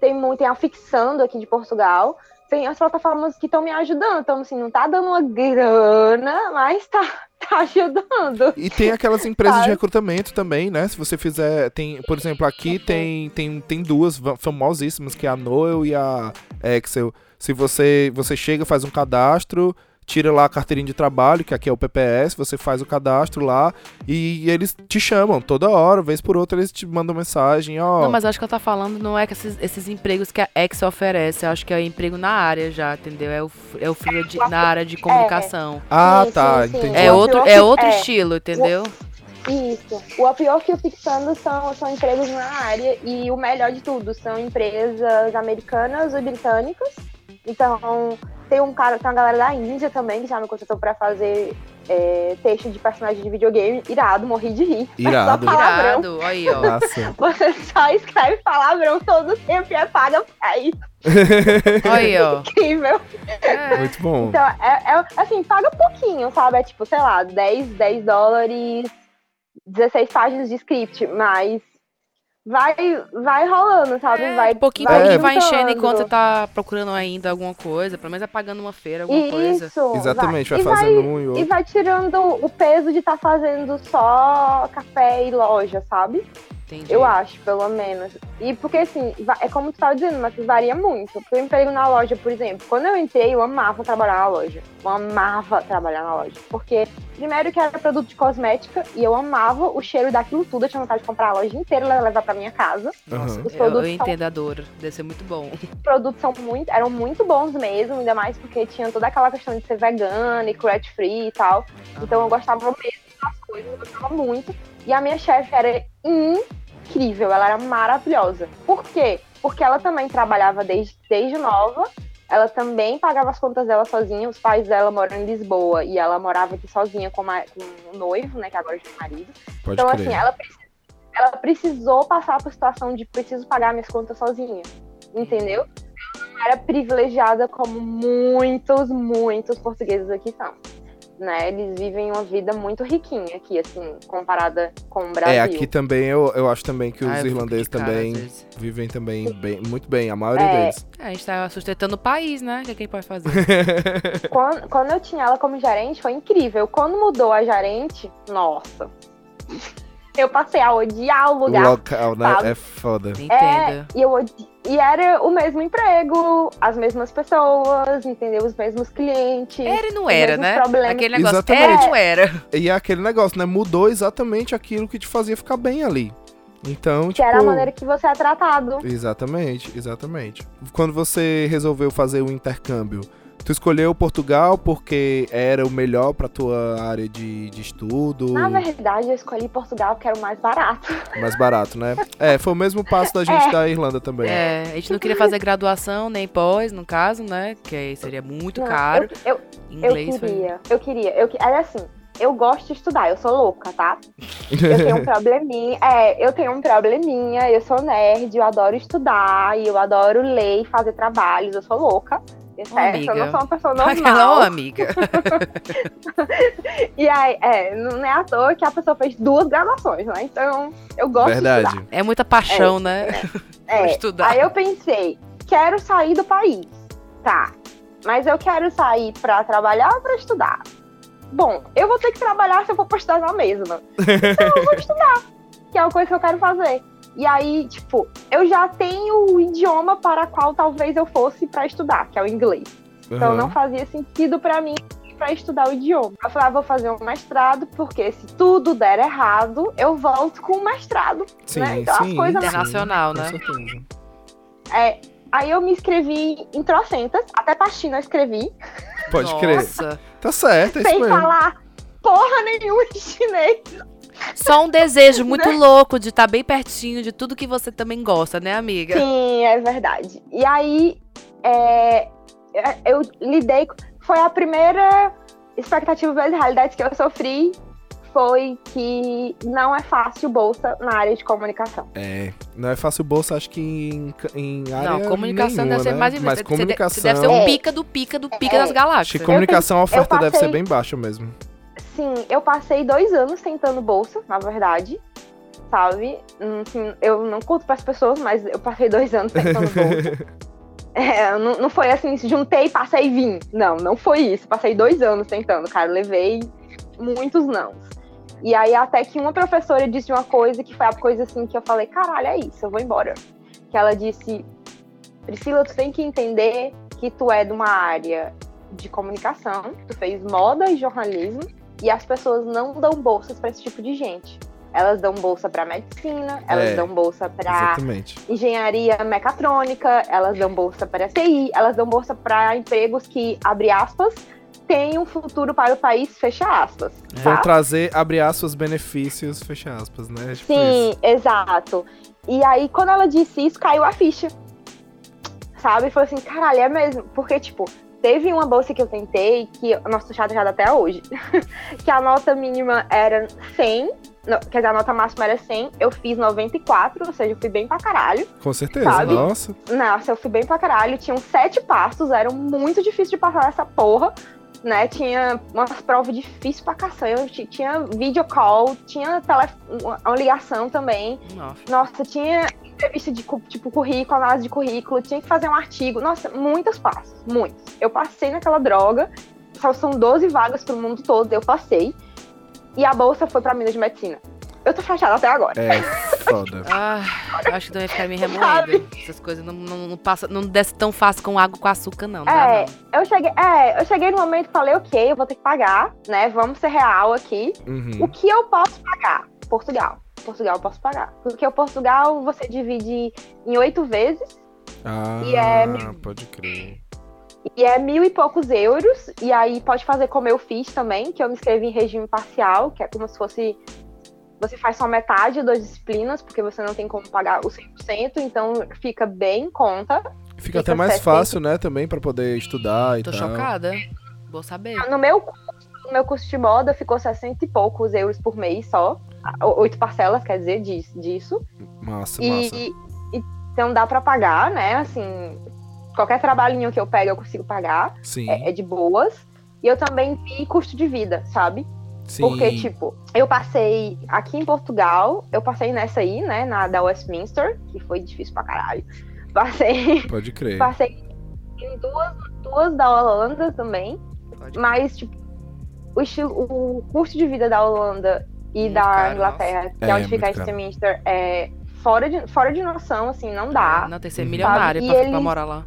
Tem muito, tem a Fixando aqui de Portugal. Tem as plataformas que estão me ajudando. Então, assim, não tá dando uma grana, mas tá, tá ajudando. E tem aquelas empresas de Sabe? recrutamento também, né? Se você fizer, tem, por exemplo, aqui tem, tem, tem duas famosíssimas, que é a Noel e a Excel. Se você, você chega, faz um cadastro, tira lá a carteirinha de trabalho, que aqui é o PPS, você faz o cadastro lá e eles te chamam toda hora, vez por outra eles te mandam mensagem, ó. Não, mas acho que eu tá falando não é que esses, esses empregos que a Ex oferece, eu acho que é emprego na área já, entendeu? É o, é o freela de- na área de comunicação. Ah, Sim, tá, sim, sim. entendi. É outro, é outro é- estilo, entendeu? Isso. O Upwork e o Fixando são, são empregos na área e o melhor de tudo, são empresas americanas e britânicas. Então, tem um cara, tem uma galera da Índia também que já me contratou pra fazer é, texto de personagem de videogame. Irado, morri de rir. Irado. Só palavrão. Irado, aí, ó. Você só escreve palavrão todo o tempo e é paga pra isso. Aí, ó. Incrível. É. Muito bom. Então, é, é, assim, paga pouquinho, sabe? É tipo, sei lá, 10, 10 dólares, 16 páginas de script, mas vai, vai rolando, sabe? É, vai pouquinho, vai pouquinho vai enchendo enquanto você tá procurando ainda alguma coisa. Pelo menos é pagando uma feira, alguma coisa. Isso. Exatamente, vai e fazendo um e E outro. vai tirando o peso de estar fazendo só café e loja, sabe? Entendi. Eu acho, pelo menos. E porque, assim, é como tu tava dizendo, mas varia muito. Porque eu emprego na loja, por exemplo. Quando eu entrei, eu amava trabalhar na loja. Eu amava trabalhar na loja. Porque, primeiro, que era produto de cosmética e eu amava o cheiro daquilo tudo. Eu tinha vontade de comprar a loja inteira e levar pra minha casa. Nossa. Os eu, produtos eu são- entendo a dor. Deve ser muito bom. Os produtos são muito, eram muito bons mesmo, ainda mais porque tinha toda aquela questão de ser vegana e cruelty free e tal. Então eu gostava mesmo das coisas, eu gostava muito. E a minha chefe era incrível, ela era maravilhosa. Por quê? Porque ela também trabalhava desde, desde nova, ela também pagava as contas dela sozinha, os pais dela moram em Lisboa e ela morava aqui sozinha com, ma- com o noivo, né, que agora já é marido. Pode Então, crer. assim, ela, ela precisou passar por situação de preciso pagar minhas contas sozinha. Entendeu? Ela não era privilegiada como muitos, muitos portugueses aqui são. Né? Eles vivem uma vida muito riquinha aqui, assim, comparada com o Brasil. É, aqui também eu, eu acho também que os Ah, irlandeses cara, também vivem também bem, muito bem, a maioria É. deles. É, a gente tá sustentando o país, né? O que, que a gente pode fazer? Quando, quando eu tinha ela como gerente, foi incrível. Quando mudou a gerente, nossa. Eu passei a odiar o O lugar. local, né? sabe? É foda. É, Entenda. e, eu odi- e era o mesmo emprego, as mesmas pessoas, entendeu? Os mesmos clientes. Era e não era, né? problemas. Aquele negócio Exatamente. era e não era. E é aquele negócio, né? Mudou exatamente aquilo que te fazia ficar bem ali. Então, Que tipo. era a maneira que você é tratado. Exatamente, exatamente. Quando você resolveu fazer o intercâmbio, tu escolheu Portugal porque era o melhor pra tua área de, de estudo, Na verdade, eu escolhi Portugal porque era o mais barato. mais barato, né? É, foi o mesmo passo da gente É. da Irlanda também. É, a gente não queria fazer graduação nem pós, no caso, né? Que aí seria muito Não, caro. Eu, eu, eu Inglês foi. queria, eu queria. Eu, era assim, eu gosto de estudar, eu sou louca, tá? Eu tenho um probleminha. É, eu tenho um probleminha, eu sou nerd, eu adoro estudar, e eu adoro ler e fazer trabalhos, eu sou louca. Certo? Eu não amiga. sou uma pessoa Aquela normal. ô, amiga. E aí, é, não é à toa que a pessoa fez duas graduações, né? Então, eu gosto de estudar. Verdade. É muita paixão, né? É, Pra estudar. Aí eu pensei, quero sair do país. Tá. Mas eu quero sair pra trabalhar ou pra estudar? Bom, eu vou ter que trabalhar se eu for pra estudar na mesma. Então eu vou estudar. Que é uma coisa que eu quero fazer. E aí, tipo, eu já tenho o idioma para qual talvez eu fosse pra estudar, que é o inglês. Então Aham. não fazia sentido pra mim ir pra estudar o idioma. Eu falei, ah, vou fazer um mestrado, porque se tudo der errado, eu volto com o mestrado. Sim, né? Então as sim, coisas- sim, Internacional, com né? certeza. É, aí eu me inscrevi em trocentas, até pra China eu escrevi, Pode crer. Nossa. Tá certo, é isso sem falar porra nenhuma de chinês. Só um desejo muito louco de estar bem pertinho de tudo que você também gosta, né, amiga? Sim, é verdade. E aí, é, eu lidei. Foi a primeira expectativa versus realidade que eu sofri. foi que não é fácil bolsa na área de comunicação. É, não é fácil bolsa, acho que em, em área Não, comunicação nenhuma, deve ser né? mais Mas Você- você comunicação... Você deve ser um É. pica do pica do pica É. das Acho galáxias. que comunicação a oferta deve passei- ser bem baixa mesmo. Sim, eu passei dois anos tentando bolsa, na verdade. Sabe? Assim, eu não conto para as pessoas, mas eu passei dois anos tentando bolsa. É, não, não foi assim, juntei, passei e vim. Não, não foi isso. Passei dois anos tentando, cara. Levei muitos não. E aí, até que uma professora disse uma coisa que foi a coisa assim que eu falei: caralho, é isso, eu vou embora. Que ela disse: Priscila, tu tem que entender que tu é de uma área de comunicação, tu fez moda e jornalismo, e as pessoas não dão bolsas para esse tipo de gente. Elas dão bolsa para medicina, elas É, dão bolsa para engenharia mecatrônica, elas dão bolsa para TI, elas dão bolsa para empregos que, abre aspas, têm um futuro para o país, fecha aspas. Vão tá? trazer, abre aspas, benefícios, fecha aspas, né? Tipo Sim, isso. exato. E aí, quando ela disse isso, caiu a ficha. Sabe? Foi assim, caralho, é mesmo. Porque, tipo, teve uma bolsa que eu tentei, que, nossa, tô chateada até hoje, que a nota mínima era 100, não, quer dizer, a nota máxima era 100, eu fiz 94, ou seja, eu fui bem pra caralho. Com certeza, Sabe? nossa. Nossa, eu fui bem pra caralho. Tinham sete passos, era muito difícil de passar essa porra. Né, tinha umas provas difíceis pra cacete, tinha video call, tinha uma uma ligação também. Nossa. Nossa, tinha entrevista de tipo currículo, análise de currículo, tinha que fazer um artigo. Nossa, muitos passos, muitos. Eu passei naquela droga, só são 12 vagas pro mundo todo, eu passei. E a bolsa foi pra Minas de Medicina. Eu tô chateada até agora. É foda. Ah, eu acho que também ficar me remoendo. Essas coisas não, não, não, passa, não desce tão fácil com água com açúcar, não. não É, dá, não. Eu cheguei, é, eu cheguei no momento e falei, ok, eu vou ter que pagar, né? Vamos ser real aqui. O Uhum. que eu posso pagar? Portugal. Portugal eu posso pagar. Porque o Portugal você divide em oito vezes Ah, E é- pode crer. e é mil e poucos euros. E aí pode fazer como eu fiz também, que eu me inscrevi em regime parcial, que é como se fosse. Você faz só metade das disciplinas, porque você não tem como pagar o 100%, então fica bem em conta. Fica até Fica mais 60. fácil, né, também, pra poder estudar e Tô tal. chocada. Vou saber. No meu, curso- no meu curso de moda ficou 60 e poucos euros por mês só. Oito parcelas, quer dizer, dis- disso. Massa, E, massa. e- então dá pra pagar, né? Assim, qualquer trabalhinho que eu pego eu consigo pagar. Sim, É, é de boas. E eu também vi custo de vida, sabe? sim. Porque, tipo, eu passei aqui em Portugal, eu passei nessa aí, né? Na da Westminster, que foi difícil pra caralho. Passei, Pode crer. passei em duas, duas da Holanda também. Pode- Mas, tipo, o, estilo, o custo de vida da Holanda e Muito da caro, Inglaterra, que É, é onde fica a. Westminster, é fora de, fora de noção, assim, não dá. Não, tem que ser milionário? E pra, pra eles- morar lá.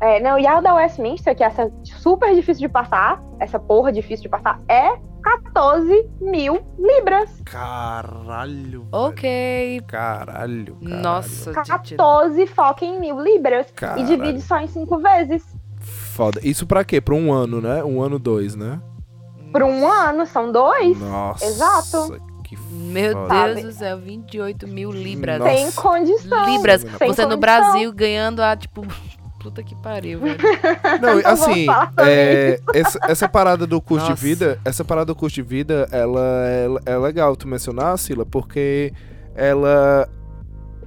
É, não, e a da Westminster, que é essa super difícil de passar, essa porra difícil de passar, é 14 mil libras. Caralho. velho. Ok. Caralho, caralho. Nossa, gente. 14 fucking mil libras. Caralho. E divide só em cinco vezes. Foda. Isso pra quê? Pra um ano, né? Um ano, dois, né? Por um ano, são dois. Nossa. Exato. Que Meu foda. Deus do céu, 28 mil libras. Nossa. Sem condição. Libras. Sem Você no condição. Brasil ganhando a, tipo. Puta que pariu, velho. Não, Não assim, é, essa, essa parada do custo Nossa. de vida, essa parada do custo de vida, ela é, é legal tu mencionar, Sila, porque ela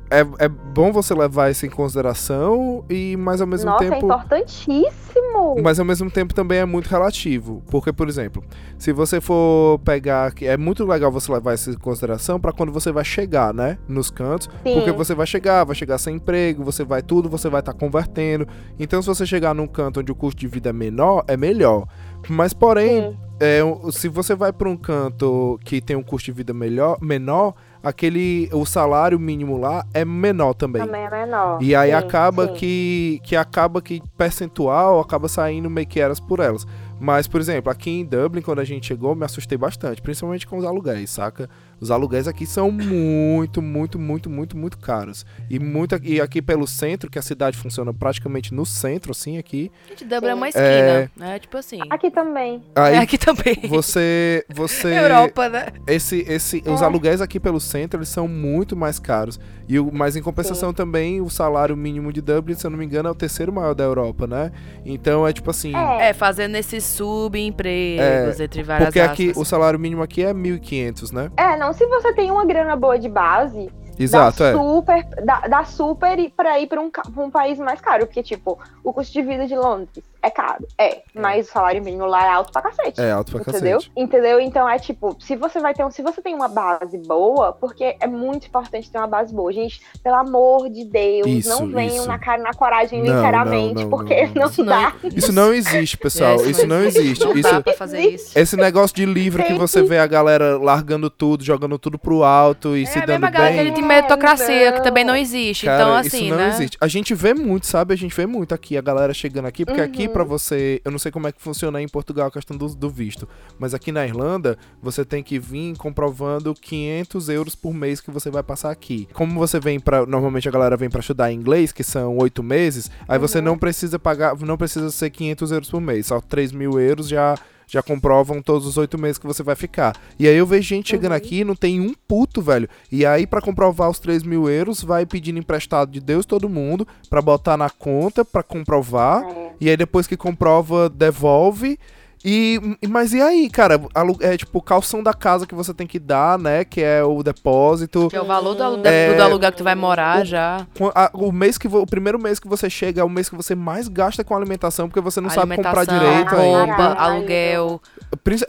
é, é bom você levar isso em consideração e, mas ao mesmo Nossa, é tempo, importantíssimo. mas ao mesmo tempo também é muito relativo, porque por exemplo, se você for pegar, que é muito legal você levar isso em consideração para quando você vai chegar, né, nos cantos, Sim. porque você vai chegar, vai chegar sem emprego, você vai tudo, você vai estar convertendo. Então, se você chegar num canto onde o custo de vida é menor, é melhor. Mas, porém, é, se você vai para um canto que tem um custo de vida melhor, menor, aquele o salário mínimo lá é menor também. Também é menor. E aí Sim, acaba sim. que que acaba que percentual acaba saindo meio que eras por elas. Mas, por exemplo, aqui em Dublin, quando a gente chegou, me assustei bastante, principalmente com os aluguéis, saca? Os aluguéis aqui são muito, muito, muito, muito, muito caros. E, muito, e aqui pelo centro, que a cidade funciona praticamente no centro, assim, aqui. Gente, Dublin é uma É. esquina, né? Tipo assim. Aqui também. Aí É aqui também. você. você Europa, né? esse, esse, Os É. aluguéis aqui pelo centro, eles são muito mais caros. E o, mas em compensação também, o salário mínimo de Dublin, se eu não me engano, é o terceiro maior da Europa, né? Então é tipo assim. É. É, fazendo esses subempregos entre várias Porque aqui, aspas. o salário mínimo aqui é 1.500, né? É, não, se você tem uma grana boa de base, Exato, dá é. super, dá, dá super e- pra ir pra um, um país mais caro. Porque, tipo, o custo de vida de Londres é caro. É, mas o salário mínimo lá é alto pra cacete. É alto pra Entendeu? cacete. Entendeu? Então é tipo, se você vai ter um, se você tem uma base boa, porque é muito importante ter uma base boa. Gente, pelo amor de Deus, Isso, não venham isso. na cara na coragem, Não, literalmente, não, não, porque não, não, não. Isso não- dá. Isso não existe, pessoal. É, isso não existe. Não Isso, dá pra fazer isso. esse negócio de livro que você que- vê a galera largando tudo, jogando tudo pro alto e É se a dando mesma galera que bem. Tem meritocracia, que não. também não existe. Cara, então, assim, isso não né? existe. A gente vê muito, sabe? A gente vê muito aqui a galera chegando aqui, porque aqui Uhum. pra você, eu não sei como é que funciona em Portugal a questão do, do visto, mas aqui na Irlanda você tem que vir comprovando 500 euros por mês que você vai passar aqui. Como você vem para, normalmente a galera vem pra estudar inglês, que são oito meses, aí Uhum. você não precisa pagar, não precisa ser 500 euros por mês, só 3 mil euros já já comprovam todos os oito meses que você vai ficar. E aí eu vejo gente chegando Uhum. aqui e não tem um puto, velho. E aí, pra comprovar os 3 mil euros, vai pedindo emprestado de Deus todo mundo pra botar na conta, pra comprovar. É. E aí, depois que comprova, devolve. E, mas e aí, cara? É tipo o calção da casa que você tem que dar, né? Que é o depósito. Que é o valor do, alu- É. do aluguel que tu vai morar O- já. A- O mês que o primeiro mês que você chega é o mês que você mais gasta com alimentação, porque você não sabe comprar direito ainda. roupa, aluguel.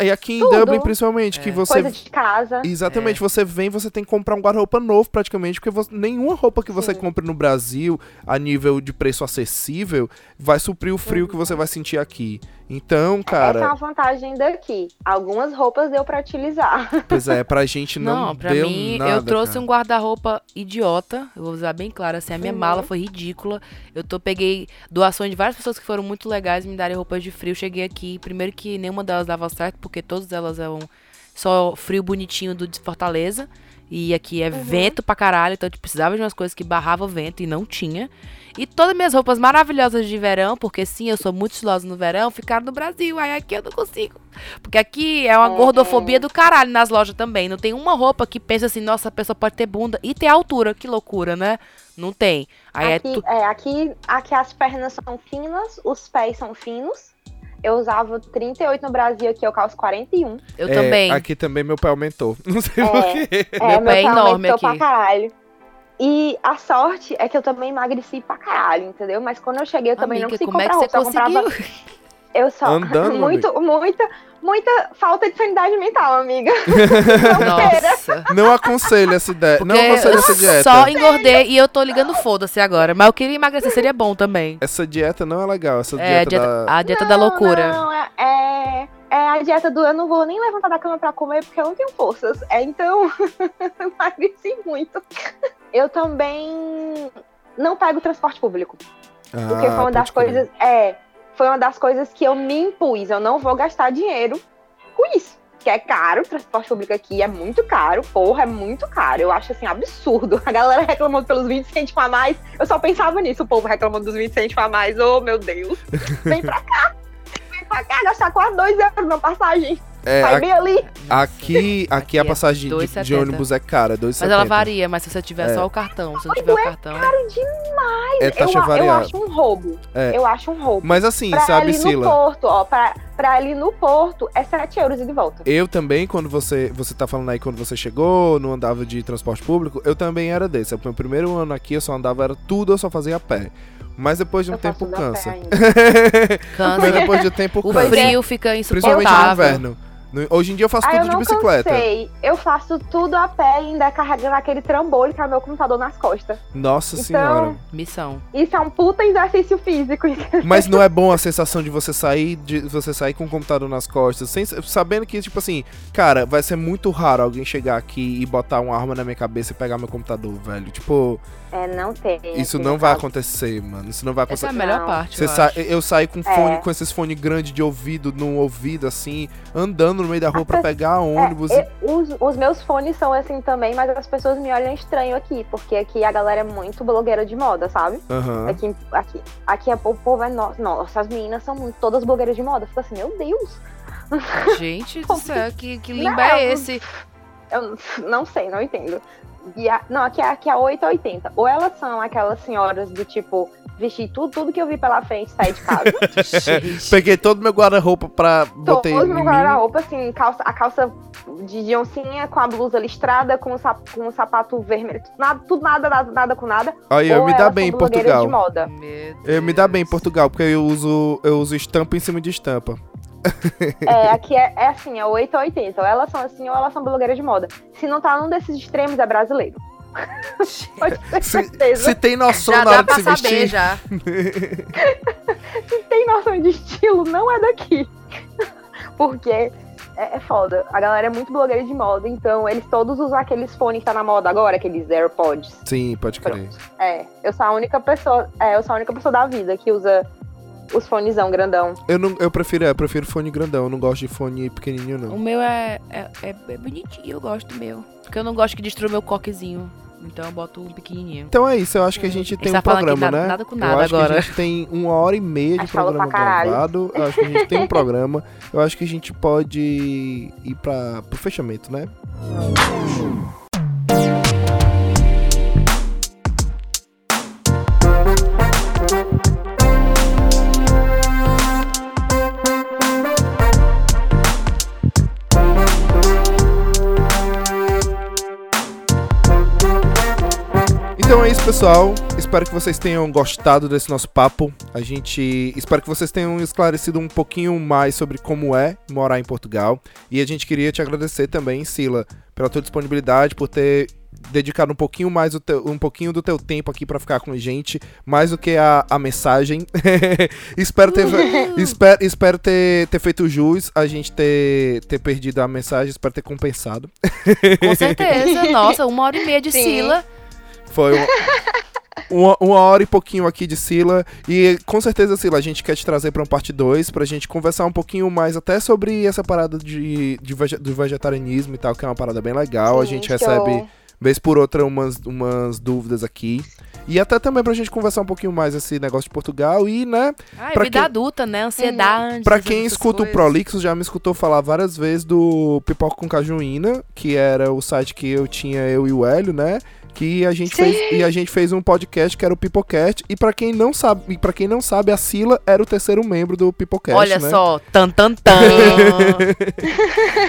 E aqui em Tudo. Dublin, principalmente, que É. você Coisa de casa. Exatamente, você vem, você tem que comprar um guarda-roupa novo praticamente, porque você- nenhuma roupa que você Sim. compre no Brasil, a nível de preço acessível, vai suprir o frio que você vai sentir aqui. Então, Essa é cara, uma vantagem daqui. Algumas roupas deu pra utilizar. pois é, pra gente não, Não, pra deu mim, nada, eu trouxe cara. um guarda-roupa idiota. Eu vou usar bem claro, assim, a minha Uhum. mala foi ridícula. Eu tô, peguei doações de várias pessoas que foram muito legais me darem roupas de frio. Cheguei aqui, primeiro que nenhuma delas dava certo, porque todas elas eram só frio bonitinho do de Fortaleza. E aqui é Uhum. vento pra caralho, então eu precisava de umas coisas que barrava vento e não tinha. E todas minhas roupas maravilhosas de verão, porque sim, eu sou muito estilosa no verão, ficaram no Brasil. Aí aqui eu não consigo. Porque aqui é uma É. gordofobia do caralho nas lojas também. Não tem uma roupa que pensa assim, nossa, a pessoa pode ter bunda e ter altura. Que loucura, né? Não tem. Aí é aqui, tu... é, aqui, aqui as pernas são finas, os pés são finos. Eu usava 38 no Brasil, aqui eu calço 41. Eu É, também. Aqui também meu pé aumentou. Não sei É. porquê. É, Meu pé é enorme aumentou aqui. pra caralho. E a sorte é que eu também emagreci pra caralho, entendeu? Mas quando eu cheguei, eu também não Amiga, consegui como é que comprar você roupa. Conseguiu? Eu só. Andando, muito, muita, muita falta de sanidade mental, amiga. Nossa. Não aconselho essa ideia. não aconselho essa eu dieta. só engordei e eu tô ligando foda-se agora. Mas eu queria emagrecer, seria bom também. Essa dieta não é legal. Essa É, a dieta, dieta, da... a dieta da loucura. Não, é, é, é a dieta do eu não vou nem levantar da cama pra comer porque eu não tenho forças. É, então, eu emagreci muito. Eu também não pego transporte público. Porque Ah, foi uma das coisas. É, foi uma das coisas que eu me impus. Eu não vou gastar dinheiro com isso. Que é caro, o transporte público aqui é muito caro, porra, é muito caro. Eu acho assim absurdo. A galera reclamando pelos 20 cêntimos a mais. Eu só pensava nisso, o povo reclamando dos 20 cêntimos a mais. Oh, meu Deus. Vem pra cá. Vem pra cá gastar quase 2 euros na passagem. É, Vai a- bem ali. aqui, aqui a é passagem de, 2,70. de ônibus é cara, 2,70. Mas ela varia, mas se você tiver É. só o cartão, se não tiver o cartão. É taxa eu, eu variável. acho um roubo. É. Eu acho um roubo. Mas assim, Pra sabe, ali no Sila? Porto, ó, pra, pra ali no Porto é 7 euros e de volta. Eu também, quando você, você tá falando aí quando você chegou, não andava de transporte público, eu também era desse. O meu primeiro ano aqui eu só andava, era tudo, eu só fazia a pé. Mas depois de um Eu tempo cansa. ainda. Mas Cansa. depois de um tempo O cansa. frio fica Principalmente no insuportável. inverno. Hoje em dia eu faço Ah, eu tudo de não bicicleta. cansei. Eu faço tudo a pé e ainda carregando aquele trambolho que é o meu computador nas costas. Nossa Então- senhora. Missão. Isso é um puta exercício físico. Mas não é bom a sensação de você sair de você sair com o computador nas costas, sem, sabendo que, tipo assim, cara, vai ser muito raro alguém chegar aqui e botar uma arma na minha cabeça e pegar meu computador, velho. Tipo, É, não tem. Isso aqui não no vai caso. acontecer, mano. Isso não vai Essa é acontecer. a melhor Não. parte. Você eu sa- acho. eu saio com fone, É. com esses fones grandes de ouvido no ouvido, assim, andando no meio da rua pra pegar ônibus. É, e os, os meus fones são assim também, mas as pessoas me olham estranho aqui, porque aqui a galera é muito blogueira de moda, sabe? Aham. Aqui, aqui, aqui é- o povo é nossa, nossa, as meninas são muito, todas blogueiras de moda. Fica assim, meu Deus, Gente do céu, que, que limbo Não, é esse? eu não sei, não entendo. E a- não, aqui, é- aqui é 8 ou 80. Ou elas são aquelas senhoras do tipo, vestir tudo, tudo que eu vi pela frente sair de casa. Peguei todo meu guarda-roupa pra. Botei em no mim. guarda-roupa, assim, calça, a calça de, de oncinha com a blusa listrada, com o, sap, com o sapato vermelho, tudo nada, tudo nada, nada, nada com nada. Aí eu me dá bem em Portugal. de moda. Meu Eu me dá bem em. Portugal, porque eu uso, eu uso estampa em cima de estampa. É, aqui é, é assim, é 8 ou 80. Ou elas são assim, ou elas são blogueiras de moda. Se não tá num desses extremos, é brasileiro. Pode ter Se, certeza. se tem noção Já na dá hora de pra se saber, vestir. já. Se tem noção de estilo, não é daqui. Porque é, é foda. A galera é muito blogueira de moda, então eles todos usam aqueles fones que tá na moda agora, aqueles AirPods. Sim, pode crer. Pronto. É, eu sou a única pessoa, é, eu sou a única pessoa da vida que usa os fonezão grandão. Eu, não, eu, prefiro, é, eu prefiro fone grandão, eu não gosto de fone pequenininho, O não. meu é, é, é, bonitinho, eu gosto do meu. Porque eu não gosto que destrua meu coquezinho. Então eu boto um pequenininho. Então é isso, eu acho que a gente tem tá um programa, nada- né? nada com eu nada acho que agora. a gente tem uma hora e meia de falou programa gravado. Eu acho que a gente tem um programa. Eu acho que a gente pode ir para pro fechamento, né? Pessoal. Espero que vocês tenham gostado desse nosso papo. A gente espero que vocês tenham esclarecido um pouquinho mais sobre como é morar em Portugal. E a gente queria te agradecer também, Sila, pela tua disponibilidade, por ter dedicado um pouquinho mais o teu, um pouquinho do teu tempo aqui pra ficar com a gente, mais do que a, a mensagem. espero ter espero, espero ter, ter feito jus, a gente ter, ter perdido a mensagem, espero ter compensado. Com certeza. Nossa, uma hora e meia de Sim. Sila. Foi uma, uma, uma hora e pouquinho aqui de Sila. E com certeza, Sila, a gente quer te trazer pra uma parte 2, pra gente conversar um pouquinho mais até sobre essa parada de, de vege- do vegetarianismo e tal, que é uma parada bem legal. a Sim, gente que recebe, eu- vez por outra, umas, umas dúvidas aqui. E até também pra gente conversar um pouquinho mais esse negócio de Portugal e, né, Ai, Pra vida quem- adulta, né? Ansiedade. Pra essas quem escuta o coisas. Prolixo, já me escutou falar várias vezes do Pipoca com Cajuína, que era o site que eu tinha, eu e o Hélio, né? Que a gente Sim. fez e a gente fez um podcast que era o Pipocast. E pra quem não sabe, para quem não sabe, a Sila era o terceiro membro do Pipocast, Olha né? só, tan tan tan.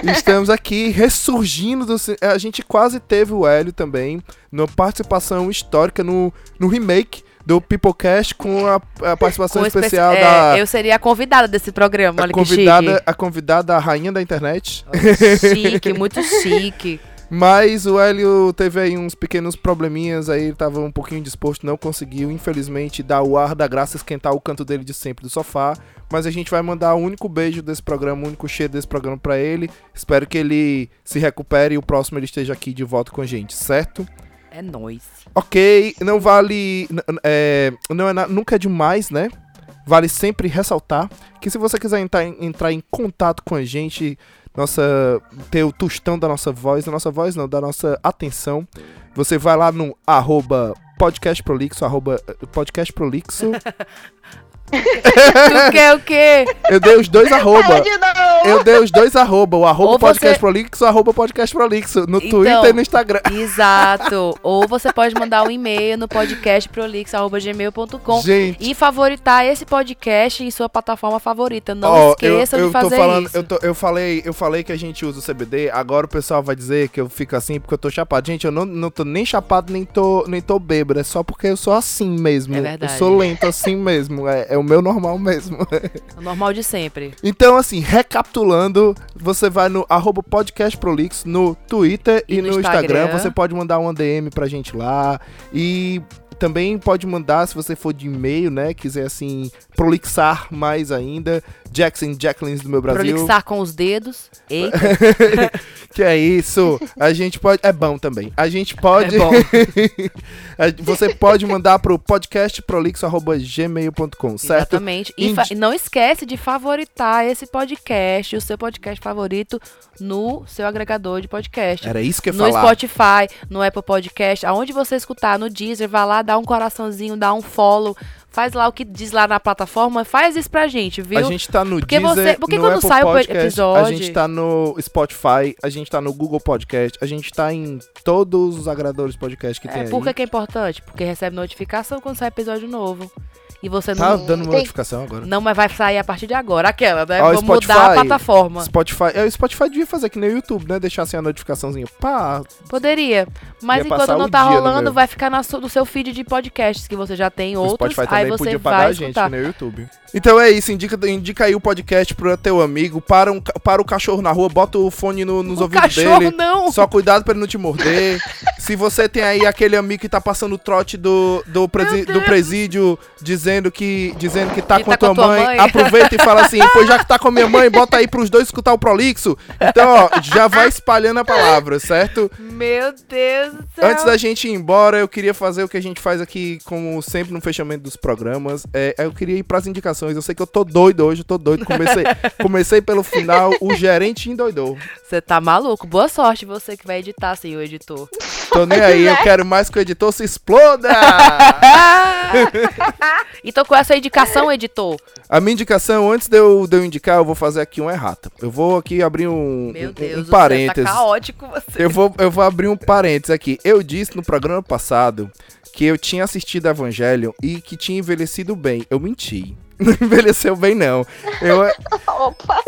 Estamos aqui ressurgindo do a gente quase teve o Hélio também, na participação histórica no, no remake do Pipocast com a, a participação Com espe- especial é, da Eu seria a convidada desse programa, a olha convidada, a convidada a rainha da internet. chique. Chique, muito chique. Mas o Hélio teve aí uns pequenos probleminhas, aí ele tava um pouquinho disposto, não conseguiu, infelizmente, dar o ar da graça, esquentar o canto dele de sempre do sofá. Mas a gente vai mandar o único beijo desse programa, o único cheiro desse programa pra ele. Espero que ele se recupere e o próximo ele esteja aqui de volta com a gente, certo? É nóis. Ok, não vale. é, não é nunca é demais, né? Vale sempre ressaltar que se você quiser entrar, entrar em contato com a gente, nossa, ter o tostão da nossa voz, da nossa voz não, da nossa atenção, você vai lá no arroba podcast prolixo, arroba eh, podcast prolixo. tu quer o quê? Eu dei os dois arroba. de novo! Eu dei os dois arroba, o arroba Ou podcast você- prolixo, o arroba podcast prolixo, no Então- Twitter e no Instagram. Exato. Ou você pode mandar um e-mail no podcastprolix.gmail.com Gente, e favoritar esse podcast em sua plataforma favorita. Não Ó, esqueça eu, eu de fazer tô falando, isso. Eu, tô- eu falei, eu falei que a gente usa o CBD, agora o pessoal vai dizer que eu fico assim porque eu tô chapado. Gente, eu não, não tô nem chapado, nem tô, nem tô bêbado. É só porque eu sou assim mesmo. É verdade. Eu sou lento assim mesmo. É, é o meu normal mesmo. O normal de sempre. então, assim, recapitulando, você vai no arroba podcastprolix no Twitter e, E no no Instagram. Instagram. Você pode mandar uma DM pra gente lá. E também pode mandar, se você for de e-mail, né? Quiser assim, prolixar mais ainda. Jackson Jacquelines do meu Brasil. Prolixar com os dedos. Eita. que é isso? A gente pode. É bom também. A gente pode. É bom. Você pode mandar pro podcastprolixo.gmail.com, certo? Exatamente. E Indi- não esquece de favoritar esse podcast, o seu podcast favorito, no seu agregador de podcast. Era isso que eu ia no falar. Spotify, no Apple Podcast, aonde você escutar, no Deezer, vai lá, dá um coraçãozinho, dá um follow, faz lá o que diz lá na plataforma, faz isso pra gente, viu? A gente tá no Porque Deezer, você- porque quando Apple sai o Podcast, A episódio- gente tá no Spotify, a gente tá no Google Podcast, a gente tá em todos os agregadores de podcast que tem É, aí. por que é importante? Porque recebe notificação quando sai episódio novo. E você Tá não. dando uma notificação agora. Não, mas vai sair a partir de agora. Aquela, né? Ó, Vou mudar a Spotify. plataforma. Spotify, é, o Spotify devia fazer que nem o YouTube, né? Deixar assim a notificaçãozinha. Pá, Poderia. Mas enquanto não tá no rolando, vai ficar na no seu feed de podcasts, que você já tem o outros. Spotify aí também você podia vai pagar a gente, escutar. que nem o YouTube. Então é isso, indica, indica aí o podcast pro teu amigo, para, um, para o cachorro na rua, bota o fone no- nos O ouvidos cachorro dele. não. Só cuidado pra ele não te morder. Se você tem aí aquele amigo que tá passando o trote do, do, presi- do presídio dizendo que, dizendo que tá Que com tá a tua com tua mãe, mãe. aproveita e fala assim: pois já que tá com a minha mãe, bota aí pros dois escutar o Prolixo. Então, ó, já vai espalhando a palavra, certo? Meu Deus do céu. Antes da gente ir embora, eu queria fazer o que a gente faz aqui, como sempre, no fechamento dos programas. É, eu queria ir pras indicações. Eu sei que eu tô doido hoje, eu tô doido. Comecei, comecei pelo final, o gerente endoidou. Você tá maluco. Boa sorte você que vai editar, senhor editor. Tô nem aí, eu quero mais que o editor se exploda! então qual é a sua indicação, editor? A minha indicação, antes de eu, de eu indicar, eu vou fazer aqui uma errata. Eu vou aqui abrir um, Meu um- Deus um parênteses. tá caótico você. Eu vou, eu vou abrir um parênteses aqui. Eu disse no programa passado que eu tinha assistido Evangelion e que tinha envelhecido bem. Eu menti. Não envelheceu bem, não. Eu, Opa!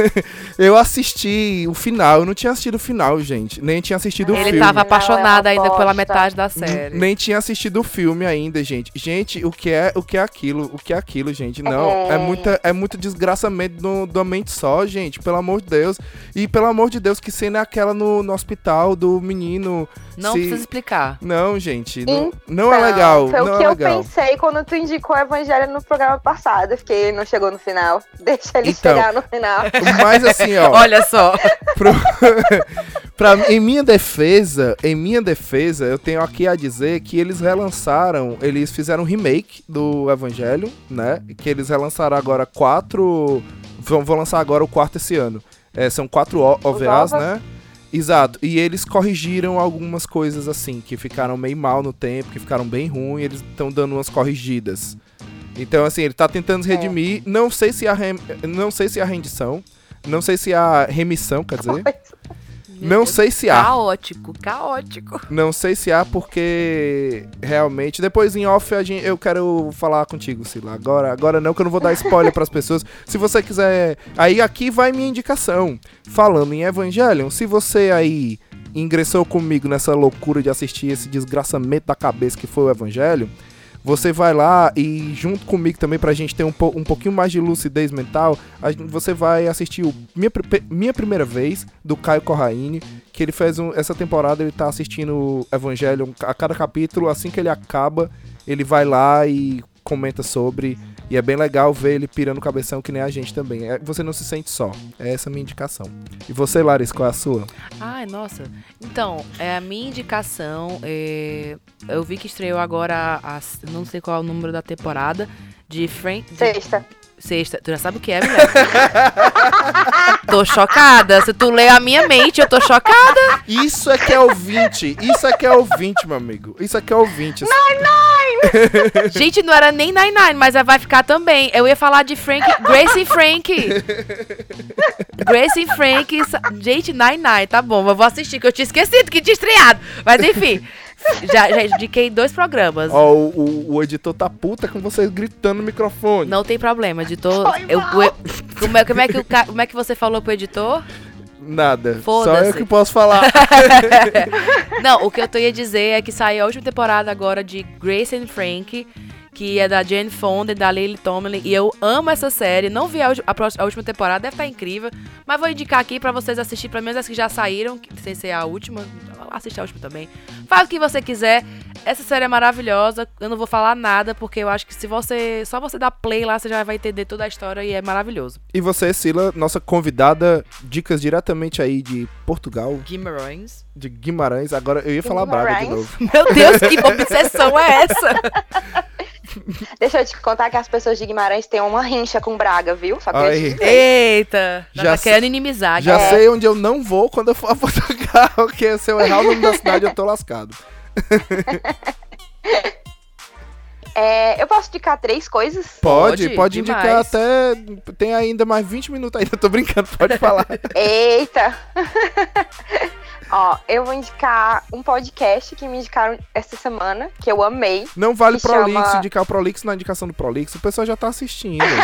eu assisti o final. Eu não tinha assistido o final, gente. Nem tinha assistido o Ele filme. tava apaixonado Não, é ainda pela metade da série. Nem tinha assistido o filme ainda, gente. Gente, o que é, o que é aquilo? O que é aquilo, gente? Não, é, É. muita, é muito desgraçamento do, da mente só, gente. Pelo amor de Deus. E pelo amor de Deus, que cena é aquela no, no hospital do menino? Não se- precisa explicar. Não, gente. Não, Então, não é legal. Foi não o que é eu legal. pensei quando tu indicou o Evangelho no programa passado. Eu fiquei, ele não chegou no final. Deixa ele Então. chegar no final. Mas assim, ó. Olha só. pro- pra- em minha defesa, em minha defesa, eu tenho aqui a dizer que eles relançaram, eles fizeram um remake do Evangelho, né? Que eles relançaram agora quatro. Vão, vão lançar agora o quarto esse ano. É, são quatro O- OVAs, ovas. né? Exato. E eles corrigiram algumas coisas assim, que ficaram meio mal no tempo, que ficaram bem ruins, eles estão dando umas corrigidas. Então, assim, ele tá tentando se É. redimir. Não sei se a rem- não sei se a rendição, não sei se a remissão, quer dizer. Não sei se há. Caótico, caótico. Não sei se há, porque realmente. Depois em off gente, eu quero falar contigo, Sila. Agora, agora não, que eu não vou dar spoiler pras pessoas. Se você quiser. Aí aqui vai minha indicação. Falando em Evangelion, se você aí ingressou comigo nessa loucura de assistir esse desgraçamento da cabeça que foi o Evangelho. Você vai lá e junto comigo também pra gente ter um, po- um pouquinho mais de lucidez mental, você vai assistir o minha, minha primeira vez do Caio Corraine, que ele fez um, essa temporada ele tá assistindo Evangelho a cada capítulo, assim que ele acaba, ele vai lá e comenta sobre e é bem legal ver ele pirando o cabeção que nem a gente também. É, você não se sente só. É essa a minha indicação. E você, Larissa, qual é a sua? Ai, nossa. Então, é a minha indicação. é, Eu vi que estreou agora, a, a- não sei qual é o número da temporada, de Frank. Sexta. Sexta. Tu já sabe o que é, mulher? tô chocada. Se tu lê a minha mente, eu tô chocada. Isso é que é ouvinte. Isso é que é ouvinte, meu amigo. Isso é que é ouvinte. Gente, não era nem Nine Nine, mas vai ficar também. Eu ia falar de Frank, Grace e Frank. Grace e Frank. Gente, Nine Nine, tá bom. Eu vou assistir, que eu tinha esquecido que tinha estreado. Mas enfim, já, já indiquei dois programas. Ó, o, o- o editor tá puta com vocês gritando no microfone. Não tem problema, editor. Foi Eu, eu- como, é, como, é que o como é que você falou pro editor? Nada. Só eu que posso falar. Não, o que eu tô ia dizer é que saiu a última temporada agora de Grace and Frank, que é da Jane Fonda e da Lily Tomlin. E eu amo essa série. Não vi a, a última temporada, deve estar incrível. Mas vou indicar aqui pra vocês assistir, pelo menos as que já saíram, que- sem ser a última. Assistir a última também. Faz o que você quiser. Essa série é maravilhosa. Eu não vou falar nada, porque eu acho que se você. Só você dar play lá, você já vai entender toda a história e é maravilhoso. E você, Sila, nossa convidada, dicas diretamente aí de Portugal, Guimarães. de Guimarães. Agora eu ia falar Braga de Guimarães. novo. Meu Deus, que obsessão é essa? Deixa eu te contar que as pessoas de Guimarães têm uma rincha com Braga, viu? Só Aí. Eita! Já, tá sei- querendo inimizar. Já né? sei onde eu não vou quando eu for a Portugal, porque se eu errar o nome da cidade eu tô lascado. É, eu posso indicar três coisas? Pode, Pode, pode indicar até. Tem ainda mais 20 minutos ainda, tô brincando, pode falar. Eita! Ó, eu vou indicar um podcast que me indicaram essa semana, que eu amei. Não vale Prolix, chama- indicar o Prolix na indicação do Prolix, o pessoal já tá assistindo.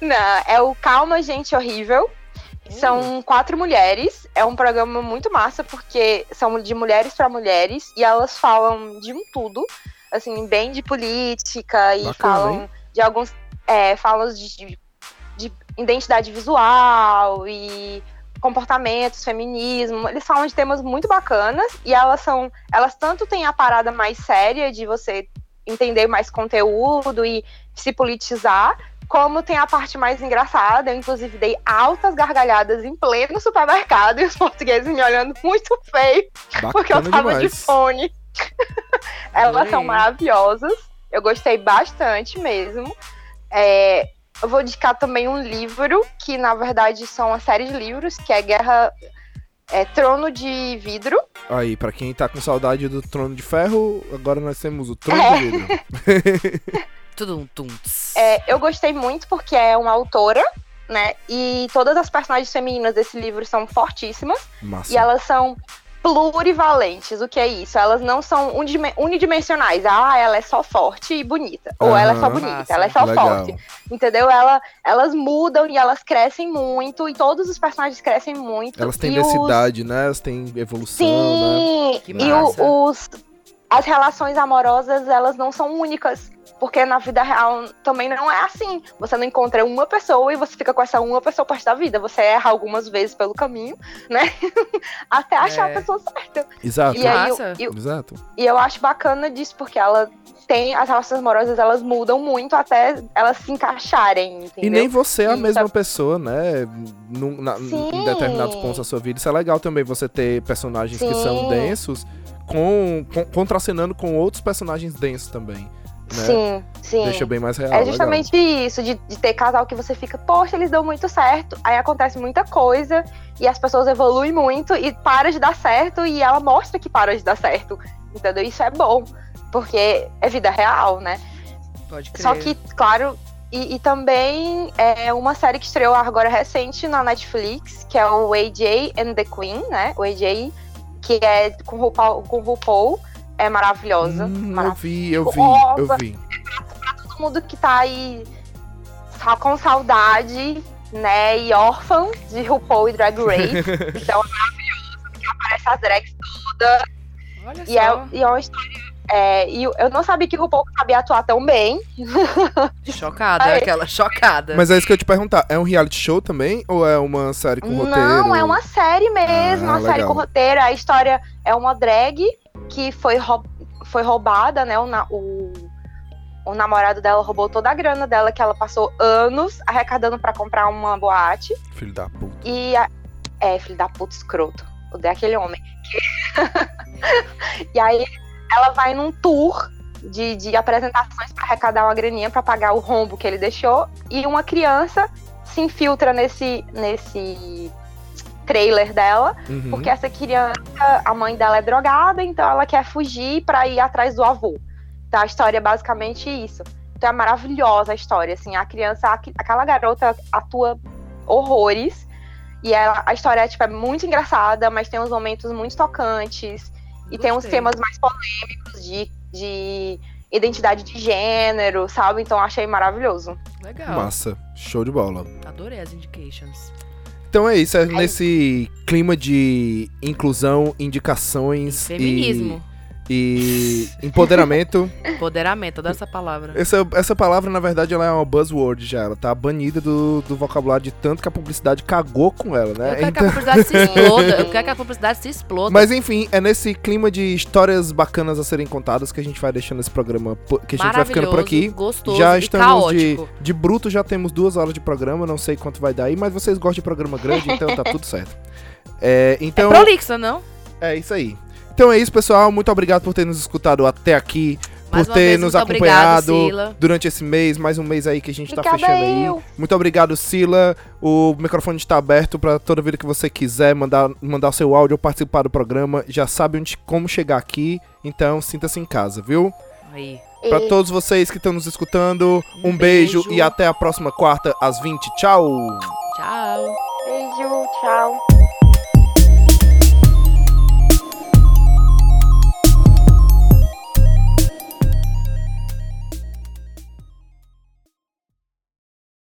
Não, é o Calma Gente Horrível. São quatro mulheres. É um programa muito massa, porque são de mulheres para mulheres e elas falam de um tudo. Assim, bem de política e Bacana, falam hein? de alguns. É, falam de- de identidade visual e comportamentos, feminismo. Eles falam de temas muito bacanas e elas são. Elas tanto têm a parada mais séria de você entender mais conteúdo e se politizar, como tem a parte mais engraçada. Eu, inclusive, dei altas gargalhadas em pleno supermercado e os portugueses me olhando muito feio porque eu Bacana tava de demais. fone. Elas são maravilhosas. Eu gostei bastante mesmo. É, eu vou indicar também um livro, que na verdade são uma série de livros, que é Guerra. É, Trono de Vidro. Aí, pra quem tá com saudade do Trono de Ferro, agora nós temos o Trono É. de Vidro. Tudum, tum. É, eu gostei muito porque é uma autora, né? E todas as personagens femininas desse livro são fortíssimas. Massa. E elas são plurivalentes. O que é isso? Elas não são unidimensionais. Ah, ela é só forte e bonita. Ou ela é só bonita, Massa. ela é só Legal. forte. Entendeu? Ela, elas mudam e elas crescem muito. E todos os personagens crescem muito. Elas têm e os- densidade, né? Elas têm evolução, né? Sim, Que e o- os, as relações amorosas, elas não são únicas. Porque na vida real também não é assim. Você não encontra uma pessoa e você fica com essa uma pessoa parte da vida. Você erra algumas vezes pelo caminho, né? Até achar É. a pessoa certa. Exato. E aí, eu, eu- Exato. e eu acho bacana disso, porque ela tem. As relações amorosas, elas mudam muito até elas se encaixarem, entendeu? E nem você é a Isso mesma pessoa, né? Num- na- Sim. Em determinados pontos da sua vida. Isso é legal também, você ter personagens que são Sim. densos com, com- contracenando com outros personagens densos também. Né? Sim, sim. Deixa bem mais real. É legal. justamente isso, de, de ter casal que você fica, poxa, eles dão muito certo. Aí acontece muita coisa e as pessoas evoluem muito e para de dar certo e ela mostra que para de dar certo. Entendeu? Isso é bom, porque é vida real, né? Pode crer. Só que, claro, e, e também é uma série que estreou agora recente na Netflix, que é o AJ and the Queen, né? O AJ, que é com RuPaul, com RuPaul é maravilhosa. Hum, eu vi, eu vi, eu vi. todo mundo que tá aí sa- com saudade, né, e órfão de RuPaul e Drag Race. então é maravilhoso, porque aparece as drags todas. Olha E é, só. e é uma história. É, e eu eu não sabia que RuPaul sabia atuar tão bem. Chocada, Ai. aquela chocada. Mas é isso que eu te perguntar. É um reality show também? Ou é uma série com roteiro? Não, é uma série mesmo, Ah, uma série legal. com roteiro. A história é uma drag que foi, rou- foi roubada, né? O, o, o namorado dela roubou toda a grana dela, que ela passou anos arrecadando pra comprar uma boate. Filho da puta. E a- é, filho da puta escroto. Odeio aquele homem. e aí ela vai num tour de, de apresentações pra arrecadar uma graninha pra pagar o rombo que ele deixou. E uma criança se infiltra nesse, nesse trailer dela, Uhum. porque essa criança, a mãe dela é drogada, então ela quer fugir pra ir atrás do avô. Então a história é basicamente isso. Então é maravilhosa a história, assim, a criança, aqu- aquela garota atua horrores. E ela, a história é, tipo, é muito engraçada, mas tem uns momentos muito tocantes. E tem uns Gostei. temas mais polêmicos de, de identidade de gênero, sabe? Então achei maravilhoso. Legal. Massa. Show de bola. Adorei as indications. Então é isso, é nesse clima de inclusão, indicações Feminismo. E empoderamento. Empoderamento, adoro essa palavra. Essa, essa palavra, na verdade, ela é uma buzzword já. Ela tá banida do, do vocabulário de tanto que a publicidade cagou com ela, né? Eu quero que a publicidade se exploda. Eu quero que a publicidade se exploda. Mas enfim, é nesse clima de histórias bacanas a serem contadas que a gente vai deixando esse programa, que a gente vai ficando por aqui. Gostoso Já estamos de, de bruto, já temos duas horas de programa, não sei quanto vai dar aí, mas vocês gostam de programa grande, então tá tudo certo. É, então, É prolixa, não? é isso aí. Então é isso, pessoal. Muito obrigado por ter nos escutado até aqui, Mais por ter vez, nos obrigado, acompanhado Sila. durante esse mês, mais um mês aí que a gente tá Obrigada fechando aí. Muito obrigado, Sila. O microfone está aberto para toda vida que você quiser mandar, mandar o seu áudio ou participar do programa. Já sabe onde, como chegar aqui, então sinta-se em casa, viu? Aí. Para E- todos vocês que estão nos escutando, um, Um beijo. beijo. e até a próxima quarta às 20. Tchau! Tchau. Beijo, tchau.